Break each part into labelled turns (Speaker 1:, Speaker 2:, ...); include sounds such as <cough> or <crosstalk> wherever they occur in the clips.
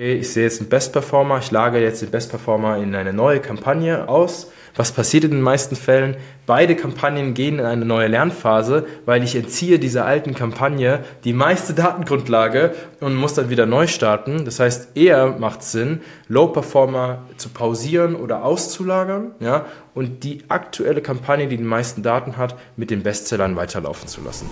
Speaker 1: Okay, ich sehe jetzt einen Best Performer, ich lagere jetzt den Best Performer in eine neue Kampagne aus. Was passiert in den meisten Fällen? Beide Kampagnen gehen in eine neue Lernphase, weil ich entziehe dieser alten Kampagne die meiste Datengrundlage und muss dann wieder neu starten. Das heißt, eher macht Sinn, Low Performer zu pausieren oder auszulagern, ja, und die aktuelle Kampagne, die die meisten Daten hat, mit den Bestsellern weiterlaufen zu lassen.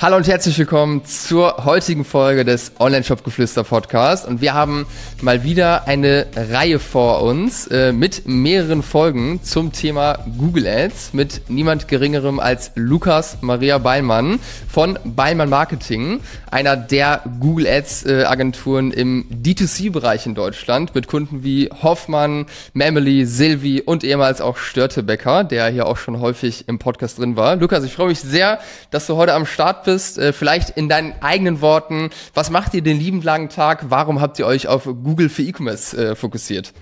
Speaker 2: Hallo und herzlich willkommen zur heutigen Folge des Online-Shop-Geflüster Podcast. Und wir haben mal wieder eine Reihe vor uns äh, mit mehreren Folgen zum Thema Google Ads mit niemand geringerem als Lukas Maria Beilmann von Beilmann Marketing, einer der Google Ads äh, im D2C-Bereich in Deutschland mit Kunden wie Hoffmann, Memely, Silvi und ehemals auch Störtebecker, der hier auch schon häufig im Podcast drin war. Lukas, ich freue mich sehr, dass du heute am Start bist. Äh, vielleicht in deinen eigenen Worten, was macht ihr den lieben langen Tag? Warum habt ihr euch auf Google für E-Commerce äh, fokussiert?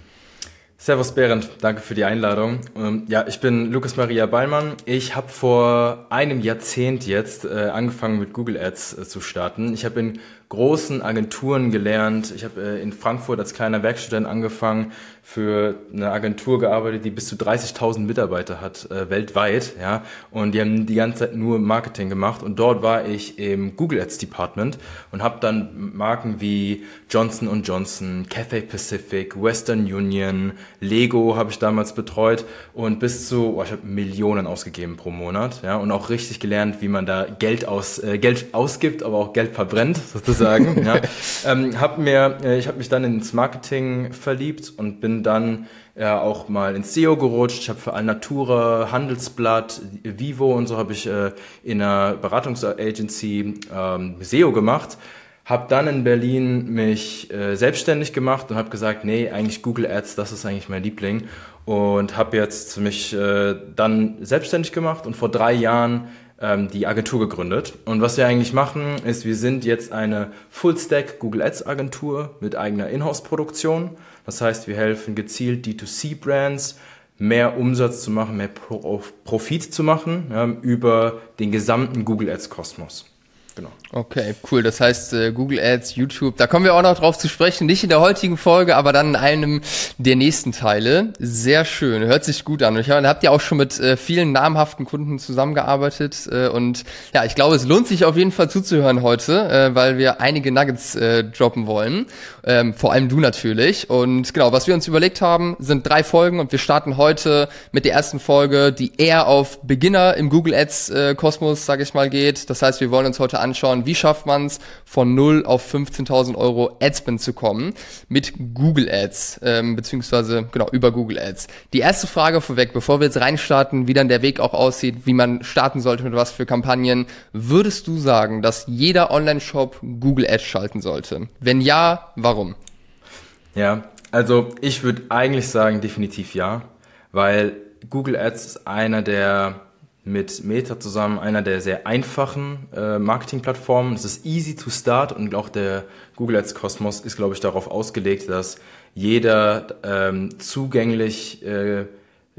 Speaker 1: Servus Berend, danke für die Einladung. Ähm, ja, ich bin Lukas Maria Ballmann. Ich habe vor einem Jahrzehnt jetzt äh, angefangen mit Google Ads zu starten. Ich habe in großen Agenturen gelernt. Ich habe in Frankfurt als kleiner Werkstudent angefangen, für eine Agentur gearbeitet, die bis zu 30.000 Mitarbeiter hat äh, weltweit, ja, und die haben die ganze Zeit nur Marketing gemacht. Und dort war ich im Google Ads Department und habe dann Marken wie Johnson Johnson, Cathay Pacific, Western Union, Lego habe ich damals betreut und bis zu, oh, ich habe Millionen ausgegeben pro Monat, ja, und auch richtig gelernt, wie man da Geld aus äh, Geld ausgibt, aber auch Geld verbrennt sozusagen, ja. <laughs> Ähm, hab mir, äh, ich habe mich dann ins Marketing verliebt und bin dann ja auch mal ins SEO gerutscht. Ich habe für Alnatura, Handelsblatt, Vivo und so habe ich äh, in einer Beratungsagency ähm, SEO gemacht. Habe dann in Berlin mich äh, selbstständig gemacht und habe gesagt, nee, eigentlich Google Ads, das ist eigentlich mein Liebling. Und habe jetzt mich äh, dann selbstständig gemacht und vor drei Jahren ähm, die Agentur gegründet. Und was wir eigentlich machen, ist, wir sind jetzt eine Full-Stack Google Ads Agentur mit eigener Inhouse-Produktion. Das heißt, wir helfen gezielt D2C-Brands mehr Umsatz zu machen, mehr Profit zu machen ja, über den gesamten Google Ads Kosmos.
Speaker 2: Genau. Okay, cool. Das heißt, äh, Google Ads, YouTube, da kommen wir auch noch drauf zu sprechen. Nicht in der heutigen Folge, aber dann in einem der nächsten Teile. Sehr schön, hört sich gut an. Ich habe, ja auch schon mit äh, vielen namhaften Kunden zusammengearbeitet. Äh, und ja, ich glaube, es lohnt sich auf jeden Fall zuzuhören heute, äh, weil wir einige Nuggets äh, droppen wollen. Ähm, vor allem du natürlich. Und genau, was wir uns überlegt haben, sind drei Folgen und wir starten heute mit der ersten Folge, die eher auf Beginner im Google Ads äh, Kosmos, sage ich mal, geht. Das heißt, wir wollen uns heute anschauen, wie schafft man es, von 0 auf 15.000 Euro Adspend zu kommen mit Google Ads, ähm, beziehungsweise genau über Google Ads. Die erste Frage vorweg, bevor wir jetzt reinstarten, wie dann der Weg auch aussieht, wie man starten sollte mit was für Kampagnen, würdest du sagen, dass jeder Online-Shop Google Ads schalten sollte? Wenn ja, warum?
Speaker 1: Ja, also ich würde eigentlich sagen, definitiv ja, weil Google Ads ist einer der mit Meta zusammen einer der sehr einfachen äh, Marketingplattformen. Es ist easy to start und auch der Google Ads Kosmos ist, glaube ich, darauf ausgelegt, dass jeder ähm, zugänglich äh,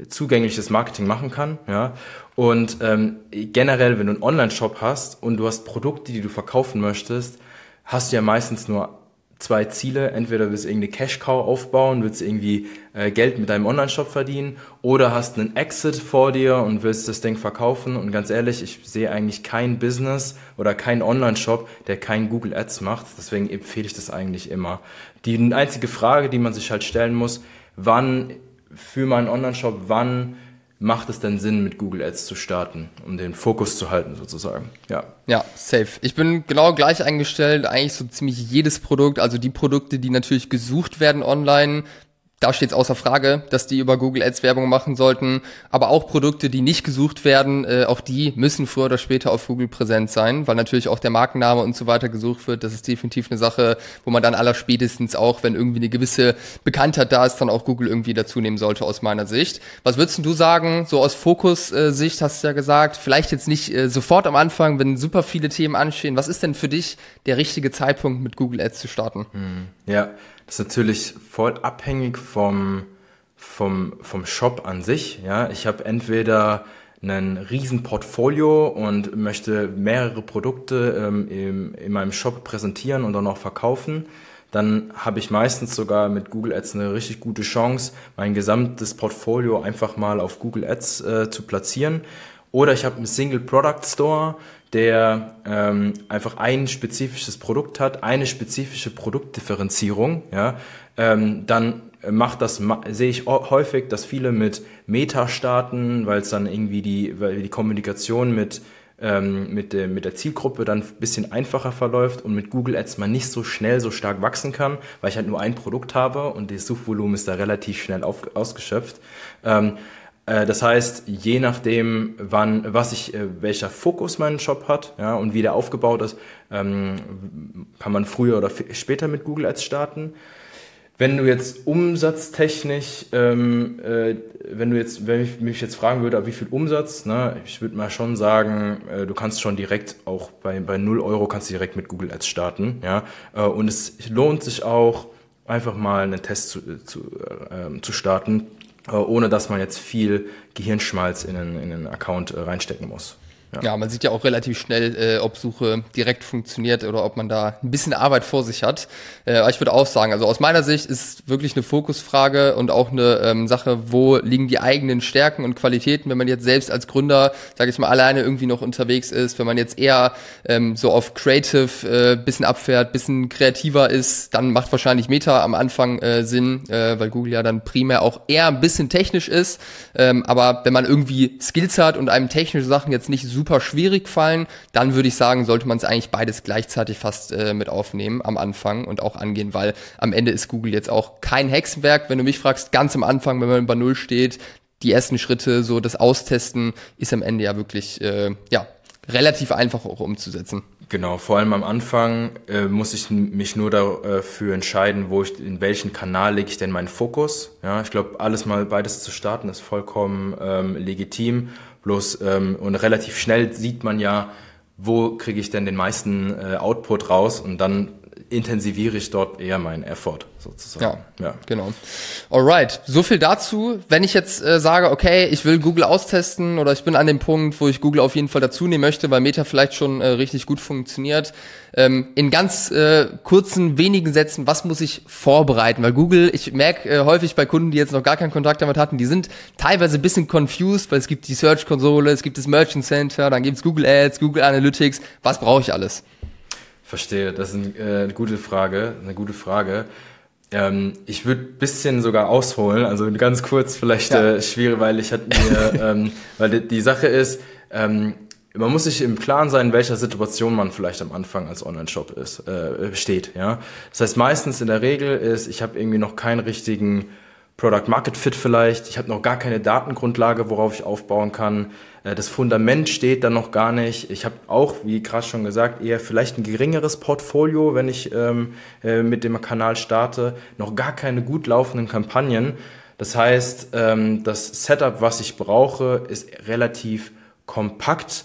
Speaker 1: zugängliches Marketing machen kann. Ja? Und ähm, generell, wenn du einen Online-Shop hast und du hast Produkte, die du verkaufen möchtest, hast du ja meistens nur zwei Ziele. Entweder willst du irgendeine Cash-Cow aufbauen, willst irgendwie äh, Geld mit deinem Online-Shop verdienen oder hast einen Exit vor dir und willst das Ding verkaufen. Und ganz ehrlich, ich sehe eigentlich kein Business oder kein Online-Shop, der kein Google Ads macht. Deswegen empfehle ich das eigentlich immer. Die einzige Frage, die man sich halt stellen muss, wann für meinen Online-Shop, wann macht es denn Sinn, mit Google Ads zu starten, um den Fokus zu halten sozusagen.
Speaker 2: Ja. Ja, safe. Ich bin genau gleich eingestellt, eigentlich so ziemlich jedes Produkt, also die Produkte, die natürlich gesucht werden online, da steht es außer Frage, dass die über Google Ads Werbung machen sollten. Aber auch Produkte, die nicht gesucht werden, äh, auch die müssen früher oder später auf Google präsent sein, weil natürlich auch der Markenname und so weiter gesucht wird. Das ist definitiv eine Sache, wo man dann aller spätestens auch, wenn irgendwie eine gewisse Bekanntheit da ist, dann auch Google irgendwie dazu nehmen sollte aus meiner Sicht. Was würdest du sagen, so aus Fokus-Sicht hast du ja gesagt, vielleicht jetzt nicht äh, sofort am Anfang, wenn super viele Themen anstehen. Was ist denn für dich der richtige Zeitpunkt, mit Google Ads zu starten?
Speaker 1: Ja, das ist natürlich voll abhängig vom, vom, vom Shop an sich. Ja, ich habe entweder ein riesen Portfolio und möchte mehrere Produkte ähm, im, in meinem Shop präsentieren und dann auch verkaufen, dann habe ich meistens sogar mit Google Ads eine richtig gute Chance, mein gesamtes Portfolio einfach mal auf Google Ads äh, zu platzieren. Oder ich habe einen Single Product Store, der ähm, einfach ein spezifisches Produkt hat, eine spezifische Produktdifferenzierung, ja, ähm, dann macht das, sehe ich häufig, dass viele mit Meta starten, weil es dann irgendwie die, weil die Kommunikation mit, ähm, mit, der, mit der Zielgruppe dann ein bisschen einfacher verläuft und mit Google Ads man nicht so schnell so stark wachsen kann, weil ich halt nur ein Produkt habe und das Suchvolumen ist da relativ schnell auf, ausgeschöpft. Ähm, äh, das heißt, je nachdem, wann, was ich, äh, welcher Fokus mein Shop hat, ja, und wie der aufgebaut ist, ähm, kann man früher oder später mit Google Ads starten. Wenn du jetzt umsatztechnisch, ähm, äh, wenn du jetzt, wenn ich mich jetzt fragen würde, wie viel Umsatz, ne, ich würde mal schon sagen, äh, du kannst schon direkt auch bei, bei 0 Euro kannst du direkt mit Google Ads starten, ja, äh, und es lohnt sich auch, einfach mal einen Test zu, zu, äh, zu starten, äh, ohne dass man jetzt viel Gehirnschmalz in einen, in einen Account äh, reinstecken muss.
Speaker 2: Ja. ja. man sieht ja auch relativ schnell, äh, ob Suche direkt funktioniert oder ob man da ein bisschen Arbeit vor sich hat. Äh, ich würde auch sagen, also aus meiner Sicht ist wirklich eine Fokusfrage und auch eine ähm, Sache, wo liegen die eigenen Stärken und Qualitäten, wenn man jetzt selbst als Gründer, sage ich mal, alleine irgendwie noch unterwegs ist, wenn man jetzt eher ähm, so auf Creative äh, bisschen abfährt, bisschen kreativer ist, dann macht wahrscheinlich Meta am Anfang äh, Sinn, äh, weil Google ja dann primär auch eher ein bisschen technisch ist. Ähm, aber wenn man irgendwie Skills hat und einem technische Sachen jetzt nicht so super schwierig fallen, dann würde ich sagen, sollte man es eigentlich beides gleichzeitig fast äh, mit aufnehmen am Anfang und auch angehen, weil am Ende ist Google jetzt auch kein Hexenwerk. Wenn du mich fragst, ganz am Anfang, wenn man bei Null steht, die ersten Schritte, so das Austesten, ist am Ende ja wirklich, äh, ja, relativ einfach auch umzusetzen.
Speaker 1: Genau, vor allem am Anfang äh, muss ich mich nur dafür entscheiden, wo ich in welchen Kanal lege ich denn meinen Fokus. Ja, ich glaube, alles mal beides zu starten ist vollkommen ähm, legitim. Bloß ähm, und relativ schnell sieht man ja, wo kriege ich denn den meisten äh, Output raus? Und dann intensiviere ich dort eher meinen Effort sozusagen.
Speaker 2: Ja, ja. genau. Alright, so viel dazu. Wenn ich jetzt äh, sage, okay, ich will Google austesten oder ich bin an dem Punkt, wo ich Google auf jeden Fall dazu nehmen möchte, weil Meta vielleicht schon äh, richtig gut funktioniert. Ähm, in ganz äh, kurzen, wenigen Sätzen, was muss ich vorbereiten? Weil Google, ich merke äh, häufig bei Kunden, die jetzt noch gar keinen Kontakt damit hatten, die sind teilweise ein bisschen confused, weil es gibt die Search-Konsole, es gibt das Merchant Center, dann gibt's Google Ads, Google Analytics. Was brauche ich alles?
Speaker 1: Verstehe, das ist ein, äh, eine gute Frage, eine gute Frage. Ähm, ich würde bisschen sogar ausholen, also ganz kurz vielleicht ja. äh, schwierig, weil ich hatte mir, <laughs> ähm, weil die, die, Sache ist, ähm, man muss sich im Klaren sein, in welcher Situation man vielleicht am Anfang als Online-Shop ist, äh, steht. Ja, das heißt meistens in der Regel ist, ich habe irgendwie noch keinen richtigen Product Market Fit vielleicht. Ich habe noch gar keine Datengrundlage, worauf ich aufbauen kann. Äh, das Fundament steht dann noch gar nicht. Ich habe auch, wie gerade schon gesagt, eher vielleicht ein geringeres Portfolio, wenn ich ähm, äh, mit dem Kanal starte. Noch gar keine gut laufenden Kampagnen. Das heißt, ähm, das Setup, was ich brauche, ist relativ kompakt.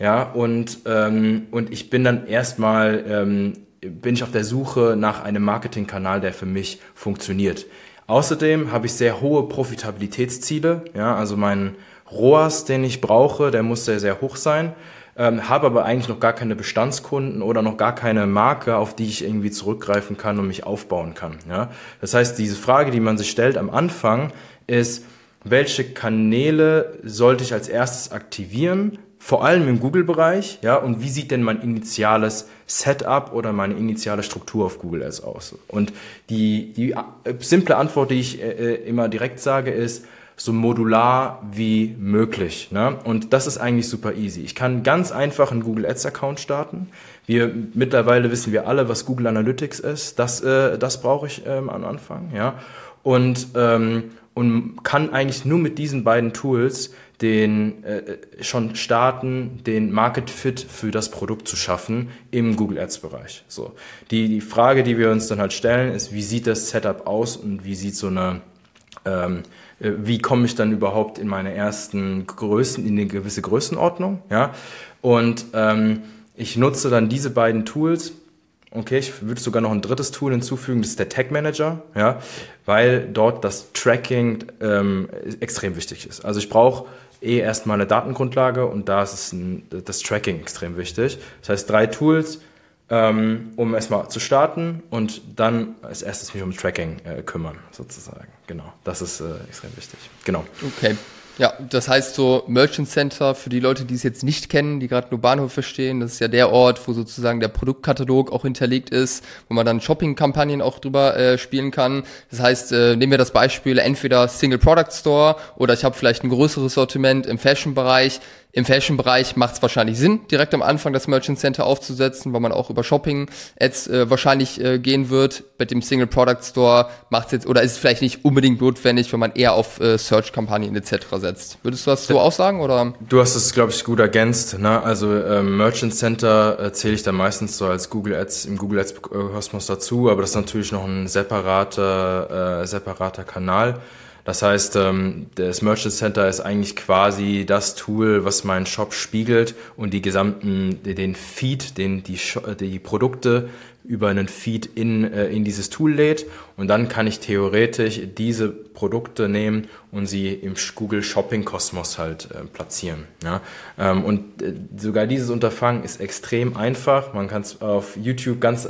Speaker 1: Ja, und, ähm, und ich bin dann erstmal, ähm, bin ich auf der Suche nach einem Marketingkanal, der für mich funktioniert. Außerdem habe ich sehr hohe Profitabilitätsziele. Ja, also mein ROAS, den ich brauche, der muss sehr, sehr hoch sein. Ähm, habe aber eigentlich noch gar keine Bestandskunden oder noch gar keine Marke, auf die ich irgendwie zurückgreifen kann und mich aufbauen kann. Ja? Das heißt, diese Frage, die man sich stellt am Anfang, ist, welche Kanäle sollte ich als erstes aktivieren? Vor allem im Google-Bereich, ja, und wie sieht denn mein initiales Setup oder meine initiale Struktur auf Google Ads aus? Und die, die äh, simple Antwort, die ich äh, äh, immer direkt sage, ist, so modular wie möglich. Ne? Und das ist eigentlich super easy. Ich kann ganz einfach einen Google Ads Account starten. Wir mittlerweile wissen wir alle, was Google Analytics ist. Das, äh, das brauche ich ähm, am Anfang. Ja? Und, ähm, und kann eigentlich nur mit diesen beiden Tools den äh, schon starten, den Market Fit für das Produkt zu schaffen im Google Ads Bereich. So die die Frage, die wir uns dann halt stellen, ist, wie sieht das Setup aus und wie sieht so eine ähm, äh, wie komme ich dann überhaupt in meine ersten Größen, in eine gewisse Größenordnung, ja? Und ähm, ich nutze dann diese beiden Tools. Okay, ich würde sogar noch ein drittes Tool hinzufügen, das ist der Tag Manager, ja, weil dort das Tracking ähm, extrem wichtig ist. Also ich brauche eh erstmal eine Datengrundlage und da ist ein, das Tracking extrem wichtig. Das heißt, drei Tools, ähm, um erstmal zu starten und dann als erstes mich um Tracking äh, kümmern, sozusagen. Genau, das ist äh, extrem wichtig. Genau.
Speaker 2: Okay. Ja, das heißt so Merchant Center für die Leute, die es jetzt nicht kennen, die gerade nur Bahnhof verstehen, das ist ja der Ort, wo sozusagen der Produktkatalog auch hinterlegt ist, wo man dann Shopping-Kampagnen auch drüber äh, spielen kann. Das heißt, äh, nehmen wir das Beispiel entweder Single Product Store oder ich habe vielleicht ein größeres Sortiment im Fashion-Bereich, im Fashion-Bereich macht es wahrscheinlich Sinn, direkt am Anfang das Merchant Center aufzusetzen, weil man auch über Shopping-Ads äh, wahrscheinlich äh, gehen wird. Bei dem Single Product Store macht es jetzt, oder ist es vielleicht nicht unbedingt notwendig, wenn man eher auf äh, Search-Kampagnen etc. setzt. Würdest du das so auch sagen? Oder?
Speaker 1: Du hast es, glaube ich, gut ergänzt. Ne? Also ähm, Merchant Center äh, zähle ich dann meistens so als Google Ads im Google Ads Kosmos dazu, aber das ist natürlich noch ein separater, äh, separater Kanal. Das heißt, ähm, das Merchant Center ist eigentlich quasi das Tool, was meinen Shop spiegelt und die gesamten, den Feed, den die, die Produkte über einen Feed in, äh, in dieses Tool lädt und dann kann ich theoretisch diese Produkte nehmen und sie im Google Shopping Kosmos halt äh, platzieren. Ja? Ähm, und äh, sogar dieses Unterfangen ist extrem einfach. Man kann es auf YouTube ganz,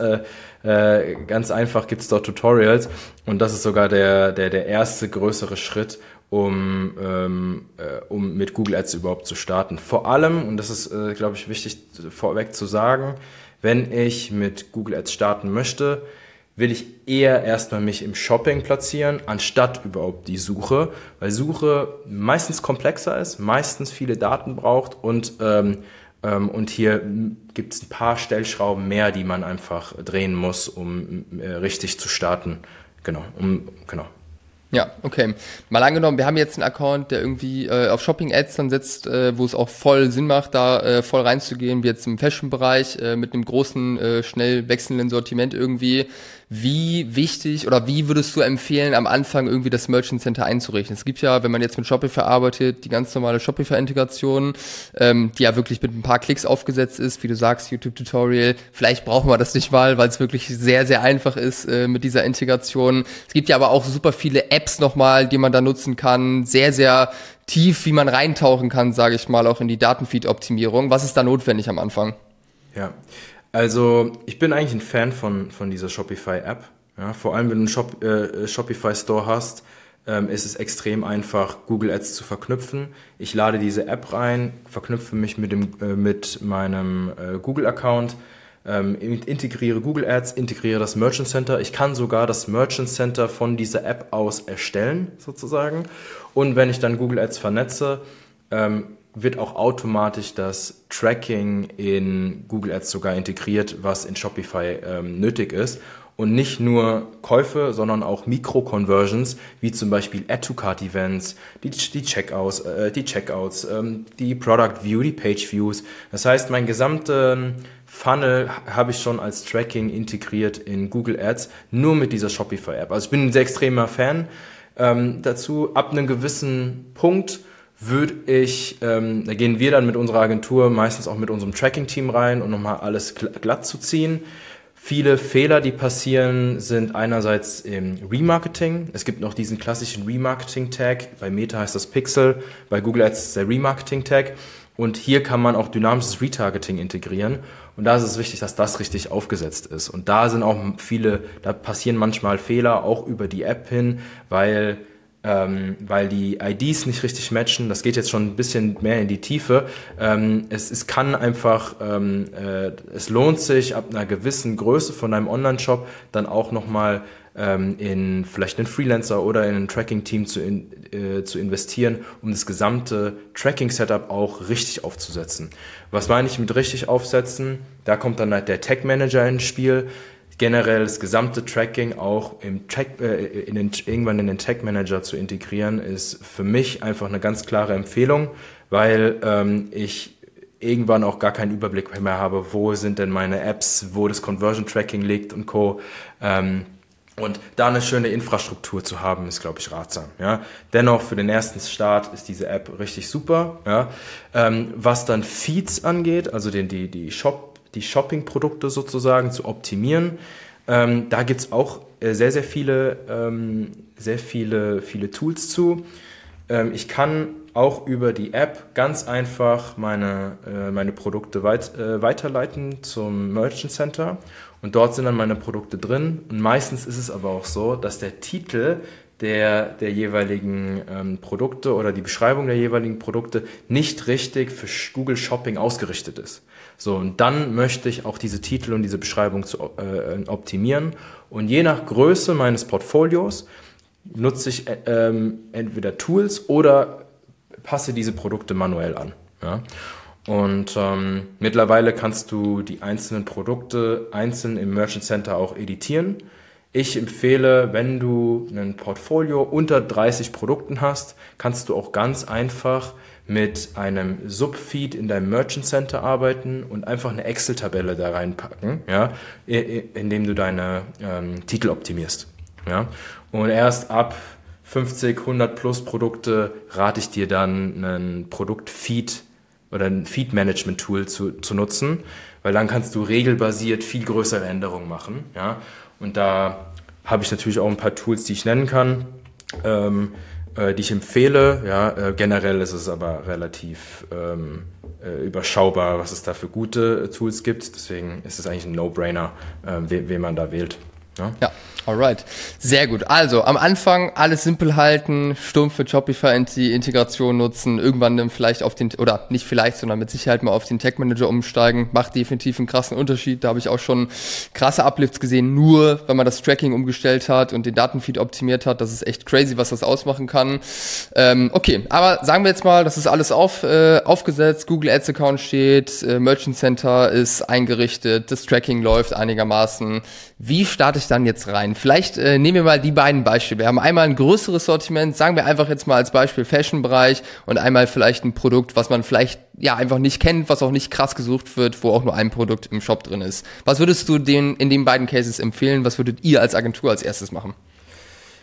Speaker 1: äh, ganz einfach gibt es dort Tutorials und das ist sogar der, der, der erste größere Schritt, um, ähm, äh, um mit Google Ads überhaupt zu starten. Vor allem, und das ist, äh, glaube ich, wichtig vorweg zu sagen, wenn ich mit Google Ads starten möchte, will ich eher erstmal mich im Shopping platzieren, anstatt überhaupt die Suche, weil Suche meistens komplexer ist, meistens viele Daten braucht und, ähm, und hier gibt es ein paar Stellschrauben mehr, die man einfach drehen muss, um äh, richtig zu starten. Genau, um, genau.
Speaker 2: Ja, okay. Mal angenommen, wir haben jetzt einen Account, der irgendwie äh, auf Shopping-Ads dann setzt, äh, wo es auch voll Sinn macht, da äh, voll reinzugehen, wie jetzt im Fashion-Bereich, äh, mit einem großen, äh, schnell wechselnden Sortiment irgendwie. Wie wichtig oder wie würdest du empfehlen, am Anfang irgendwie das Merchant Center einzurichten? Es gibt ja, wenn man jetzt mit Shopify arbeitet, die ganz normale Shopify-Integration, ähm, die ja wirklich mit ein paar Klicks aufgesetzt ist, wie du sagst, YouTube-Tutorial. Vielleicht brauchen wir das nicht mal, weil es wirklich sehr, sehr einfach ist äh, mit dieser Integration. Es gibt ja aber auch super viele Apps nochmal, die man da nutzen kann. Sehr, sehr tief, wie man reintauchen kann, sage ich mal, auch in die Datenfeed-Optimierung. Was ist da notwendig am Anfang?
Speaker 1: Ja, also ich bin eigentlich ein Fan von, von dieser Shopify-App. Ja, vor allem, wenn du einen Shop, äh, Shopify-Store hast, ähm, ist es extrem einfach, Google Ads zu verknüpfen. Ich lade diese App rein, verknüpfe mich mit, dem, äh, mit meinem äh, Google-Account, ähm, integriere Google Ads, integriere das Merchant Center. Ich kann sogar das Merchant Center von dieser App aus erstellen, sozusagen. Und wenn ich dann Google Ads vernetze, ähm, wird auch automatisch das Tracking in Google Ads sogar integriert, was in Shopify ähm, nötig ist. Und nicht nur Käufe, sondern auch Mikro-Conversions, wie zum Beispiel Add-to-Cart-Events, die, die Checkouts, äh, die Checkouts, ähm, die Product View, die Page Views. Das heißt, mein gesamten Funnel habe ich schon als Tracking integriert in Google Ads, nur mit dieser Shopify-App. Also ich bin ein sehr extremer Fan ähm, dazu. Ab einem gewissen Punkt würde ich, ähm, da gehen wir dann mit unserer Agentur meistens auch mit unserem Tracking-Team rein, um nochmal alles glatt zu ziehen. Viele Fehler, die passieren, sind einerseits im Remarketing. Es gibt noch diesen klassischen Remarketing-Tag. Bei Meta heißt das Pixel, bei Google Ads ist der Remarketing-Tag. Und hier kann man auch dynamisches Retargeting integrieren. Und da ist es wichtig, dass das richtig aufgesetzt ist. Und da sind auch viele, da passieren manchmal Fehler auch über die App hin, weil ähm, weil die IDs nicht richtig matchen. Das geht jetzt schon ein bisschen mehr in die Tiefe. Ähm, es, es kann einfach, ähm, äh, es lohnt sich ab einer gewissen Größe von einem Online-Shop dann auch nochmal ähm, in vielleicht einen Freelancer oder in ein Tracking-Team zu, in, äh, zu investieren, um das gesamte Tracking-Setup auch richtig aufzusetzen. Was meine ich mit richtig aufsetzen? Da kommt dann halt der Tag-Manager ins Spiel generell das gesamte Tracking auch im Track, äh, in den, irgendwann in den Tag Manager zu integrieren, ist für mich einfach eine ganz klare Empfehlung, weil ähm, ich irgendwann auch gar keinen Überblick mehr habe, wo sind denn meine Apps, wo das Conversion Tracking liegt und Co. Ähm, und da eine schöne Infrastruktur zu haben, ist, glaube ich, ratsam. Ja. Dennoch, für den ersten Start ist diese App richtig super. Ja. Ähm, was dann Feeds angeht, also den, die, die Shop die Shopping-Produkte sozusagen zu optimieren. Ähm, da gibt's auch äh, sehr, sehr viele, ähm, sehr viele, viele Tools zu. ähm, ich kann auch über die App ganz einfach meine, äh, meine Produkte weit, äh, weiterleiten zum Merchant Center und dort sind dann meine Produkte drin. Und meistens ist es aber auch so, dass der Titel der, der jeweiligen ähm, Produkte oder die Beschreibung der jeweiligen Produkte nicht richtig für Google Shopping ausgerichtet ist. So, und dann möchte ich auch diese Titel und diese Beschreibung zu, äh, optimieren. Und je nach Größe meines Portfolios nutze ich äh, ähm, entweder Tools oder passe diese Produkte manuell an. Ja? Und ähm, mittlerweile kannst du die einzelnen Produkte einzeln im Merchant Center auch editieren. Ich empfehle, wenn du ein Portfolio unter 30 Produkten hast, kannst du auch ganz einfach mit einem Subfeed in deinem Merchant Center arbeiten und einfach eine Excel-Tabelle da reinpacken, ja, indem du deine ähm, Titel optimierst. Ja. Und erst ab 50, 100 plus Produkte rate ich dir dann einen Produktfeed oder ein Feed-Management-Tool zu, zu nutzen, weil dann kannst du regelbasiert viel größere Änderungen machen. Ja? Und da habe ich natürlich auch ein paar Tools, die ich nennen kann, ähm, äh, die ich empfehle. Ja? Äh, generell ist es aber relativ ähm, äh, überschaubar, was es da für gute Tools gibt. Deswegen ist es eigentlich ein No-Brainer, äh, wen man da wählt.
Speaker 2: Ja? ja. Alright, sehr gut. Also am Anfang alles simpel halten, stumpf für Shopify die Integration nutzen, irgendwann dann vielleicht auf den oder nicht vielleicht, sondern mit Sicherheit mal auf den Tag Manager umsteigen, macht definitiv einen krassen Unterschied. Da habe ich auch schon krasse Uplifts gesehen, nur wenn man das Tracking umgestellt hat und den Datenfeed optimiert hat. Das ist echt crazy, was das ausmachen kann. Ähm, okay, aber sagen wir jetzt mal, das ist alles auf, äh, aufgesetzt, Google Ads Account steht, äh, Merchant Center ist eingerichtet, das Tracking läuft einigermaßen. Wie starte dann jetzt rein? Vielleicht äh, nehmen wir mal die beiden Beispiele. Wir haben einmal ein größeres Sortiment, sagen wir einfach jetzt mal als Beispiel Fashion-Bereich und einmal vielleicht ein Produkt, was man vielleicht ja einfach nicht kennt, was auch nicht krass gesucht wird, wo auch nur ein Produkt im Shop drin ist. Was würdest du den in den beiden Cases empfehlen? Was würdet ihr als Agentur als erstes machen?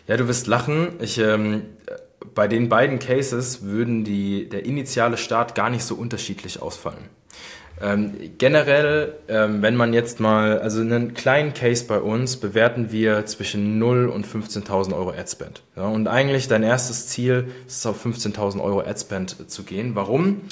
Speaker 1: Ja, du wirst lachen. Ich ähm, bei den beiden Cases würden die der initiale Start gar nicht so unterschiedlich ausfallen. Ähm, generell, ähm, wenn man jetzt mal, also einen kleinen Case bei uns bewerten wir zwischen 0 und 15.000 Euro Adspend. Ja, und eigentlich dein erstes Ziel ist es auf 15.000 Euro Adspend zu gehen. Warum?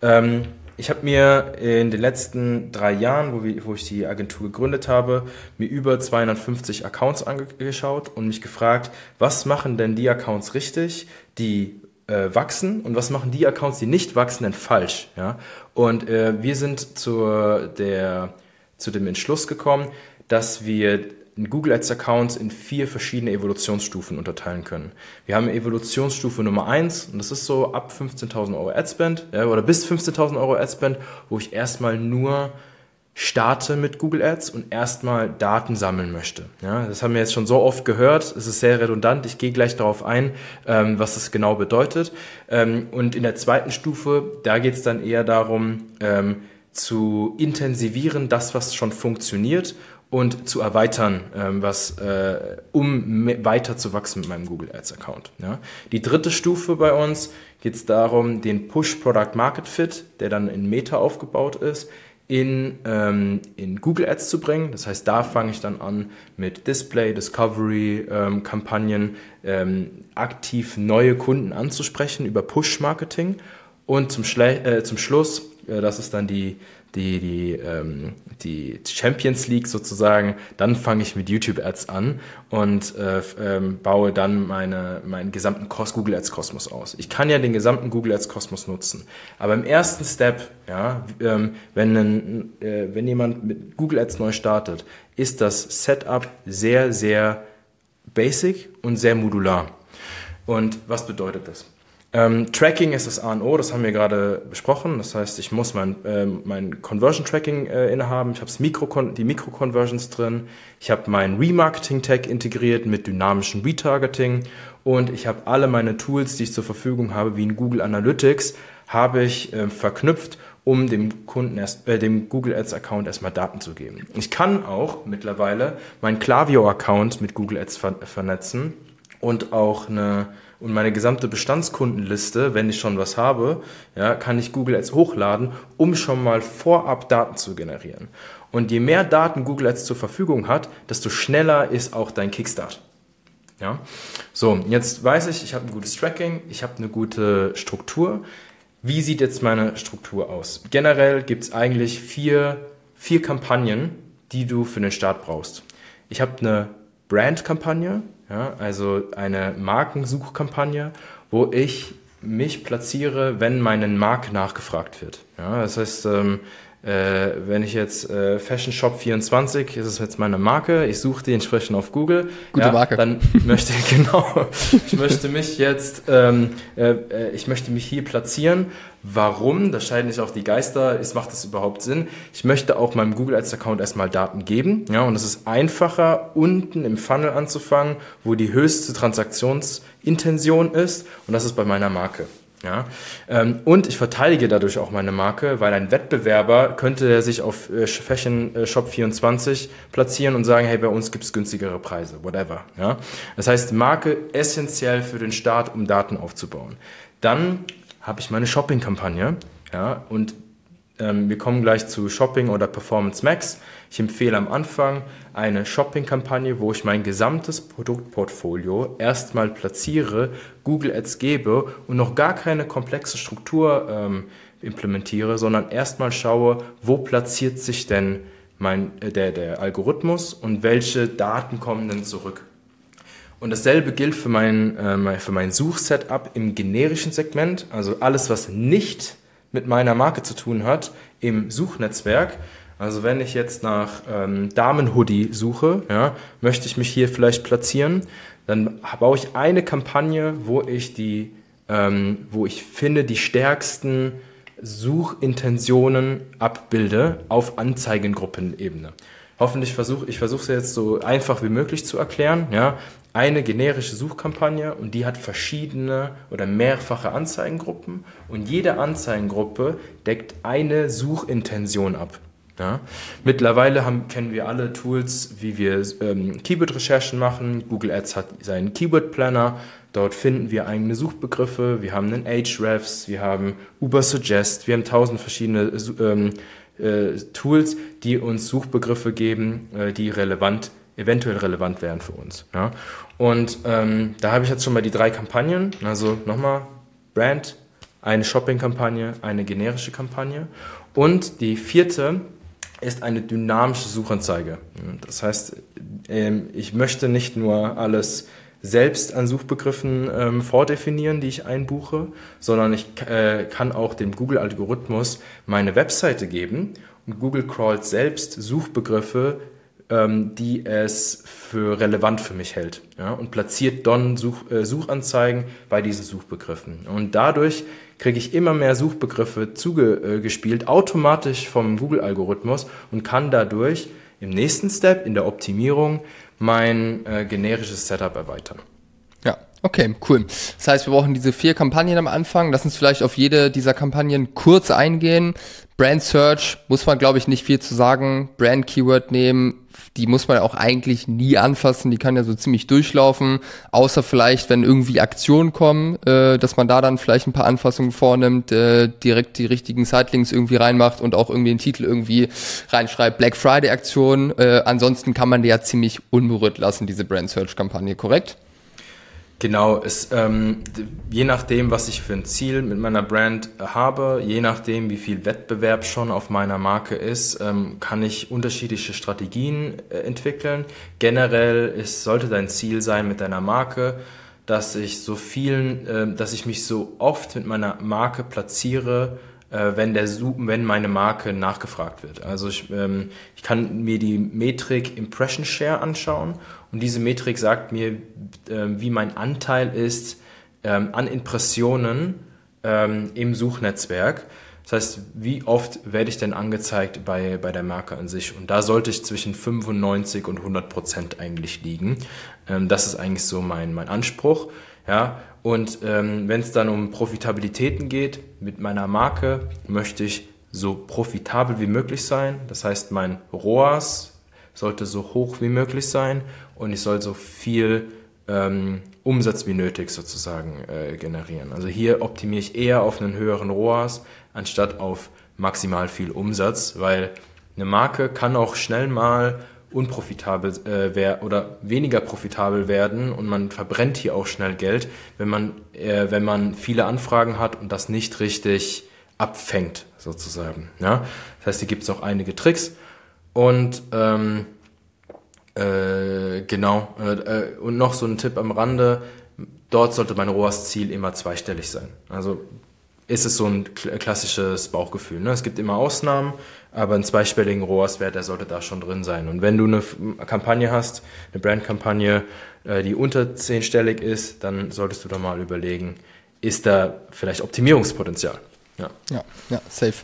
Speaker 1: Ähm, ich habe mir in den letzten drei Jahren, wo, wir, wo ich die Agentur gegründet habe, mir über 250 Accounts angeschaut und mich gefragt, was machen denn die Accounts richtig, die äh, wachsen und was machen die Accounts, die nicht wachsen, denn falsch. Ja? Und äh, wir sind zur, der, zu dem Entschluss gekommen, dass wir Google Ads Accounts in vier verschiedene Evolutionsstufen unterteilen können. Wir haben Evolutionsstufe Nummer eins und das ist so ab 15.000 Euro Adspend ja, oder bis 15.000 Euro Adspend, wo ich erstmal nur starte mit Google Ads und erstmal Daten sammeln möchte. Ja, das haben wir jetzt schon so oft gehört. Es ist sehr redundant. Ich gehe gleich darauf ein, ähm, was das genau bedeutet. Ähm, und in der zweiten Stufe, da geht es dann eher darum, ähm, zu intensivieren, das, was schon funktioniert und zu erweitern, ähm, was, äh, um weiter zu wachsen mit meinem Google Ads Account. Ja. Die dritte Stufe bei uns geht es darum, den Push Product Market Fit, der dann in Meta aufgebaut ist, in, ähm, in Google Ads zu bringen. Das heißt, da fange ich dann an mit Display, Discovery, ähm, Kampagnen, ähm, aktiv neue Kunden anzusprechen über Push-Marketing. Und zum, Schle äh, zum Schluss, äh, das ist dann die, die, die, ähm, die Champions League sozusagen, dann fange ich mit YouTube Ads an und äh, ähm, baue dann meine, meinen gesamten Google Ads Kosmos aus. Ich kann ja den gesamten Google Ads Kosmos nutzen. Aber im ersten Step, ja, ähm, wenn, ein, äh, wenn jemand mit Google Ads neu startet, ist das Setup sehr, sehr basic und sehr modular. Und was bedeutet das? Ähm, Tracking ist das A und O, das haben wir gerade besprochen. Das heißt, ich muss mein, äh, mein Conversion Tracking äh, innehaben. Ich habe Mikro die Mikro-Conversions drin. Ich habe mein Remarketing-Tag integriert mit dynamischem Retargeting. Und ich habe alle meine Tools, die ich zur Verfügung habe, wie in Google Analytics, habe ich äh, verknüpft, um dem Kunden erst, äh, dem Google Ads Account erstmal Daten zu geben. Ich kann auch mittlerweile mein Klaviyo Account mit Google Ads ver vernetzen und auch eine und meine gesamte Bestandskundenliste, wenn ich schon was habe, ja, kann ich Google Ads hochladen, um schon mal vorab Daten zu generieren. Und je mehr Daten Google Ads zur Verfügung hat, desto schneller ist auch dein Kickstart. Ja, so jetzt weiß ich, ich habe ein gutes Tracking, ich habe eine gute Struktur. Wie sieht jetzt meine Struktur aus? Generell gibt es eigentlich vier, vier Kampagnen, die du für den Start brauchst. Ich habe eine Brand-Kampagne, ja, also eine Markensuchkampagne, wo ich mich platziere, wenn meine Marke nachgefragt wird. Ja, das heißt, ähm, äh, wenn ich jetzt äh, Fashion Shop 24, ist es jetzt meine Marke, ich suche die entsprechend auf Google.
Speaker 2: Gute ja, Marke.
Speaker 1: Dann möchte ich, <laughs> genau, ich möchte mich jetzt, ähm, äh, äh, ich möchte mich hier platzieren. Warum? Da scheiden sich auch die Geister. Ist, macht das überhaupt Sinn? Ich möchte auch meinem Google Ads Account erstmal Daten geben. Ja, und es ist einfacher, unten im Funnel anzufangen, wo die höchste Transaktionsintention ist. Und das ist bei meiner Marke. Ja, ähm, und ich verteidige dadurch auch meine Marke, weil ein Wettbewerber könnte sich auf äh, Fashion äh, Shop 24 platzieren und sagen, hey, bei uns gibt's günstigere Preise, whatever. Ja, das heißt, Marke essentiell für den Start, um Daten aufzubauen. Dann habe ich meine Shopping-Kampagne, ja, und wir kommen gleich zu Shopping oder Performance Max. Ich empfehle am Anfang eine Shopping-Kampagne, wo ich mein gesamtes Produktportfolio erstmal platziere, Google Ads gebe und noch gar keine komplexe Struktur ähm, implementiere, sondern erstmal schaue, wo platziert sich denn mein, äh, der, der Algorithmus und welche Daten kommen denn zurück. Und dasselbe gilt für mein, äh, für mein Suchsetup im generischen Segment, also alles, was nicht mit meiner Marke zu tun hat im Suchnetzwerk. Also wenn ich jetzt nach ähm, Damenhoodie suche, ja, möchte ich mich hier vielleicht platzieren, dann baue ich eine Kampagne, wo ich die, ähm, wo ich finde die stärksten Suchintentionen abbilde auf Anzeigengruppenebene. Hoffentlich versuche ich versuche es jetzt so einfach wie möglich zu erklären. Ja, eine generische Suchkampagne und die hat verschiedene oder mehrfache Anzeigengruppen und jede Anzeigengruppe deckt eine Suchintention ab. Ja. Mittlerweile haben, kennen wir alle Tools, wie wir ähm, Keyword-Recherchen machen. Google Ads hat seinen Keyword-Planner. Dort finden wir eigene Suchbegriffe. Wir haben einen Ahrefs, wir haben Ubersuggest, wir haben tausend verschiedene ähm, äh, Tools, die uns Suchbegriffe geben, äh, die relevant, eventuell relevant wären für uns. Ja? Und ähm, da habe ich jetzt schon mal die drei Kampagnen. Also nochmal Brand, eine Shopping-Kampagne, eine generische Kampagne. Und die vierte ist eine dynamische Suchanzeige. Das heißt, ähm, ich möchte nicht nur alles selbst an Suchbegriffen ähm, vordefinieren, die ich einbuche, sondern ich äh, kann auch dem Google-Algorithmus meine Webseite geben und Google crawlt selbst Suchbegriffe, ähm, die es für relevant für mich hält ja, und platziert dann Such, äh, Suchanzeigen bei diesen Suchbegriffen. Und dadurch kriege ich immer mehr Suchbegriffe zugespielt, automatisch vom Google-Algorithmus und kann dadurch im nächsten Step in der Optimierung mein äh, generisches Setup erweitern.
Speaker 2: Ja, okay, cool. Das heißt, wir brauchen diese vier Kampagnen am Anfang. Lass uns vielleicht auf jede dieser Kampagnen kurz eingehen. Brand Search muss man, glaube ich, nicht viel zu sagen. Brand Keyword nehmen, die muss man auch eigentlich nie anfassen, die kann ja so ziemlich durchlaufen, außer vielleicht, wenn irgendwie Aktionen kommen, äh, dass man da dann vielleicht ein paar Anfassungen vornimmt, äh, direkt die richtigen Sitelinks irgendwie reinmacht und auch irgendwie den Titel irgendwie reinschreibt, Black Friday Aktion. Äh, ansonsten kann man die ja ziemlich unberührt lassen, diese Brand Search Kampagne, korrekt?
Speaker 1: Genau, es, ähm, je nachdem, was ich für ein Ziel mit meiner Brand habe, je nachdem, wie viel Wettbewerb schon auf meiner Marke ist, ähm, kann ich unterschiedliche Strategien äh, entwickeln. Generell ist, sollte dein Ziel sein mit deiner Marke, dass ich so vielen, äh, dass ich mich so oft mit meiner Marke platziere, äh, wenn der wenn meine Marke nachgefragt wird. Also ich, ähm, ich kann mir die Metrik Impression Share anschauen und diese Metrik sagt mir, ähm, wie mein Anteil ist ähm, an Impressionen ähm, im Suchnetzwerk. Das heißt, wie oft werde ich denn angezeigt bei, bei der Marke an sich? Und da sollte ich zwischen 95 und 100 Prozent eigentlich liegen. Das ist eigentlich so mein, mein Anspruch. Ja, und wenn es dann um Profitabilitäten geht, mit meiner Marke möchte ich so profitabel wie möglich sein. Das heißt, mein ROAS sollte so hoch wie möglich sein und ich soll so viel ähm, Umsatz wie nötig sozusagen äh, generieren. Also hier optimiere ich eher auf einen höheren ROAS anstatt auf maximal viel Umsatz, weil eine Marke kann auch schnell mal unprofitabel äh, oder weniger profitabel werden und man verbrennt hier auch schnell Geld, wenn man, äh, wenn man viele Anfragen hat und das nicht richtig abfängt, sozusagen. Ja? Das heißt, hier gibt es auch einige Tricks und ähm, äh, genau, äh, äh, und noch so ein Tipp am Rande, dort sollte mein ROAS-Ziel immer zweistellig sein. Also ist es so ein klassisches Bauchgefühl. Ne? Es gibt immer Ausnahmen, aber einen zweistelligen ROAS-Wert, der sollte da schon drin sein. Und wenn du eine Kampagne hast, eine Brandkampagne, äh, die unter zehnstellig ist, dann solltest du da mal überlegen, ist da vielleicht Optimierungspotenzial.
Speaker 2: Ja. ja, ja, safe.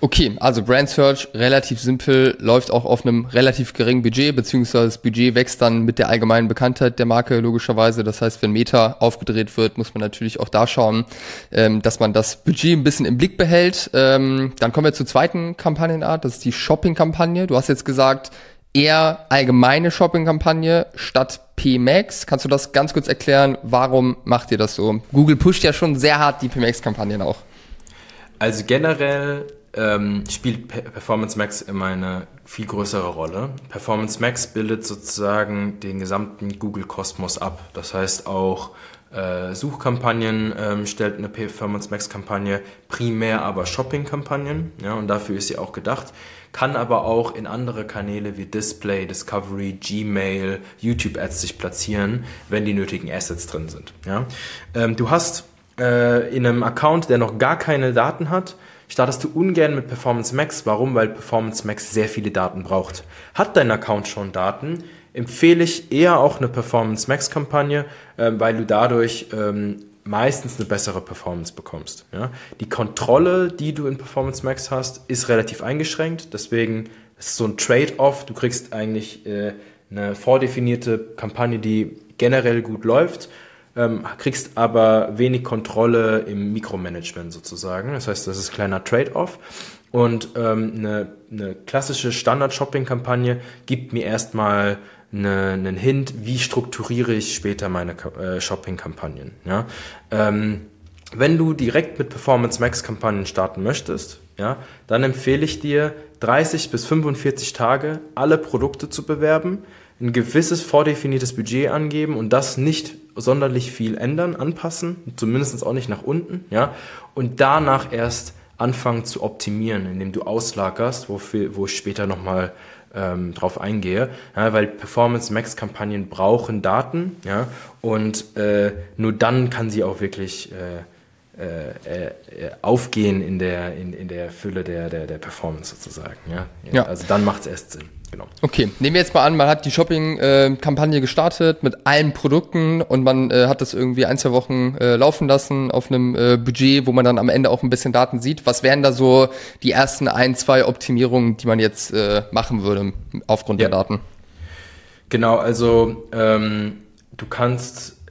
Speaker 2: Okay, also Brand Search relativ simpel, läuft auch auf einem relativ geringen Budget, beziehungsweise das Budget wächst dann mit der allgemeinen Bekanntheit der Marke logischerweise. Das heißt, wenn Meta aufgedreht wird, muss man natürlich auch da schauen, ähm, dass man das Budget ein bisschen im Blick behält. Ähm, dann kommen wir zur zweiten Kampagnenart, das ist die Shopping-Kampagne. Du hast jetzt gesagt, eher allgemeine Shopping-Kampagne statt PMax. Kannst du das ganz kurz erklären? Warum macht ihr das so? Google pusht ja schon sehr hart die PMax-Kampagnen auch.
Speaker 1: Also generell ähm, spielt Performance Max immer eine viel größere Rolle. Performance Max bildet sozusagen den gesamten Google-Kosmos ab. Das heißt auch äh, Suchkampagnen ähm, stellt eine Performance Max-Kampagne primär aber Shopping-Kampagnen. Ja, und dafür ist sie auch gedacht. Kann aber auch in andere Kanäle wie Display, Discovery, Gmail, YouTube-Ads sich platzieren, wenn die nötigen Assets drin sind. Ja? Ähm, du hast äh, in einem Account, der noch gar keine Daten hat, startest du ungern mit Performance Max. Warum? Weil Performance Max sehr viele Daten braucht. Hat dein Account schon Daten, empfehle ich eher auch eine Performance Max Kampagne, äh, weil du dadurch ähm, meistens eine bessere Performance bekommst. Ja? Die Kontrolle, die du in Performance Max hast, ist relativ eingeschränkt. Deswegen ist es so ein Trade-off. Du kriegst eigentlich äh, eine vordefinierte Kampagne, die generell gut läuft ähm, kriegst aber wenig Kontrolle im Mikromanagement sozusagen. Das heißt, das ist ein kleiner Trade-off. Und ähm, eine, eine klassische Standard-Shopping-Kampagne gibt mir erstmal eine, einen Hint, wie strukturiere ich später meine äh, Shopping-Kampagnen. Ja? Ähm, wenn du direkt mit Performance Max Kampagnen starten möchtest, ja, dann empfehle ich dir 30 bis 45 Tage alle Produkte zu bewerben, ein gewisses vordefiniertes Budget angeben und das nicht sonderlich viel ändern, anpassen, zumindest auch nicht nach unten, ja, und danach erst anfangen zu optimieren, indem du auslagerst, wofür, wo ich später nochmal ähm, drauf eingehe, ja, weil Performance Max Kampagnen brauchen Daten, ja, und äh, nur dann kann sie auch wirklich äh, äh, äh, aufgehen in der, in, in der Fülle der, der, der Performance sozusagen. Ja? ja. Also dann macht es erst Sinn.
Speaker 2: Genau. Okay, nehmen wir jetzt mal an, man hat die Shopping-Kampagne gestartet mit allen Produkten und man äh, hat das irgendwie ein, zwei Wochen äh, laufen lassen auf einem äh, Budget, wo man dann am Ende auch ein bisschen Daten sieht. Was wären da so die ersten ein, zwei Optimierungen, die man jetzt äh, machen würde aufgrund ja. der Daten?
Speaker 1: Genau, also ähm, du kannst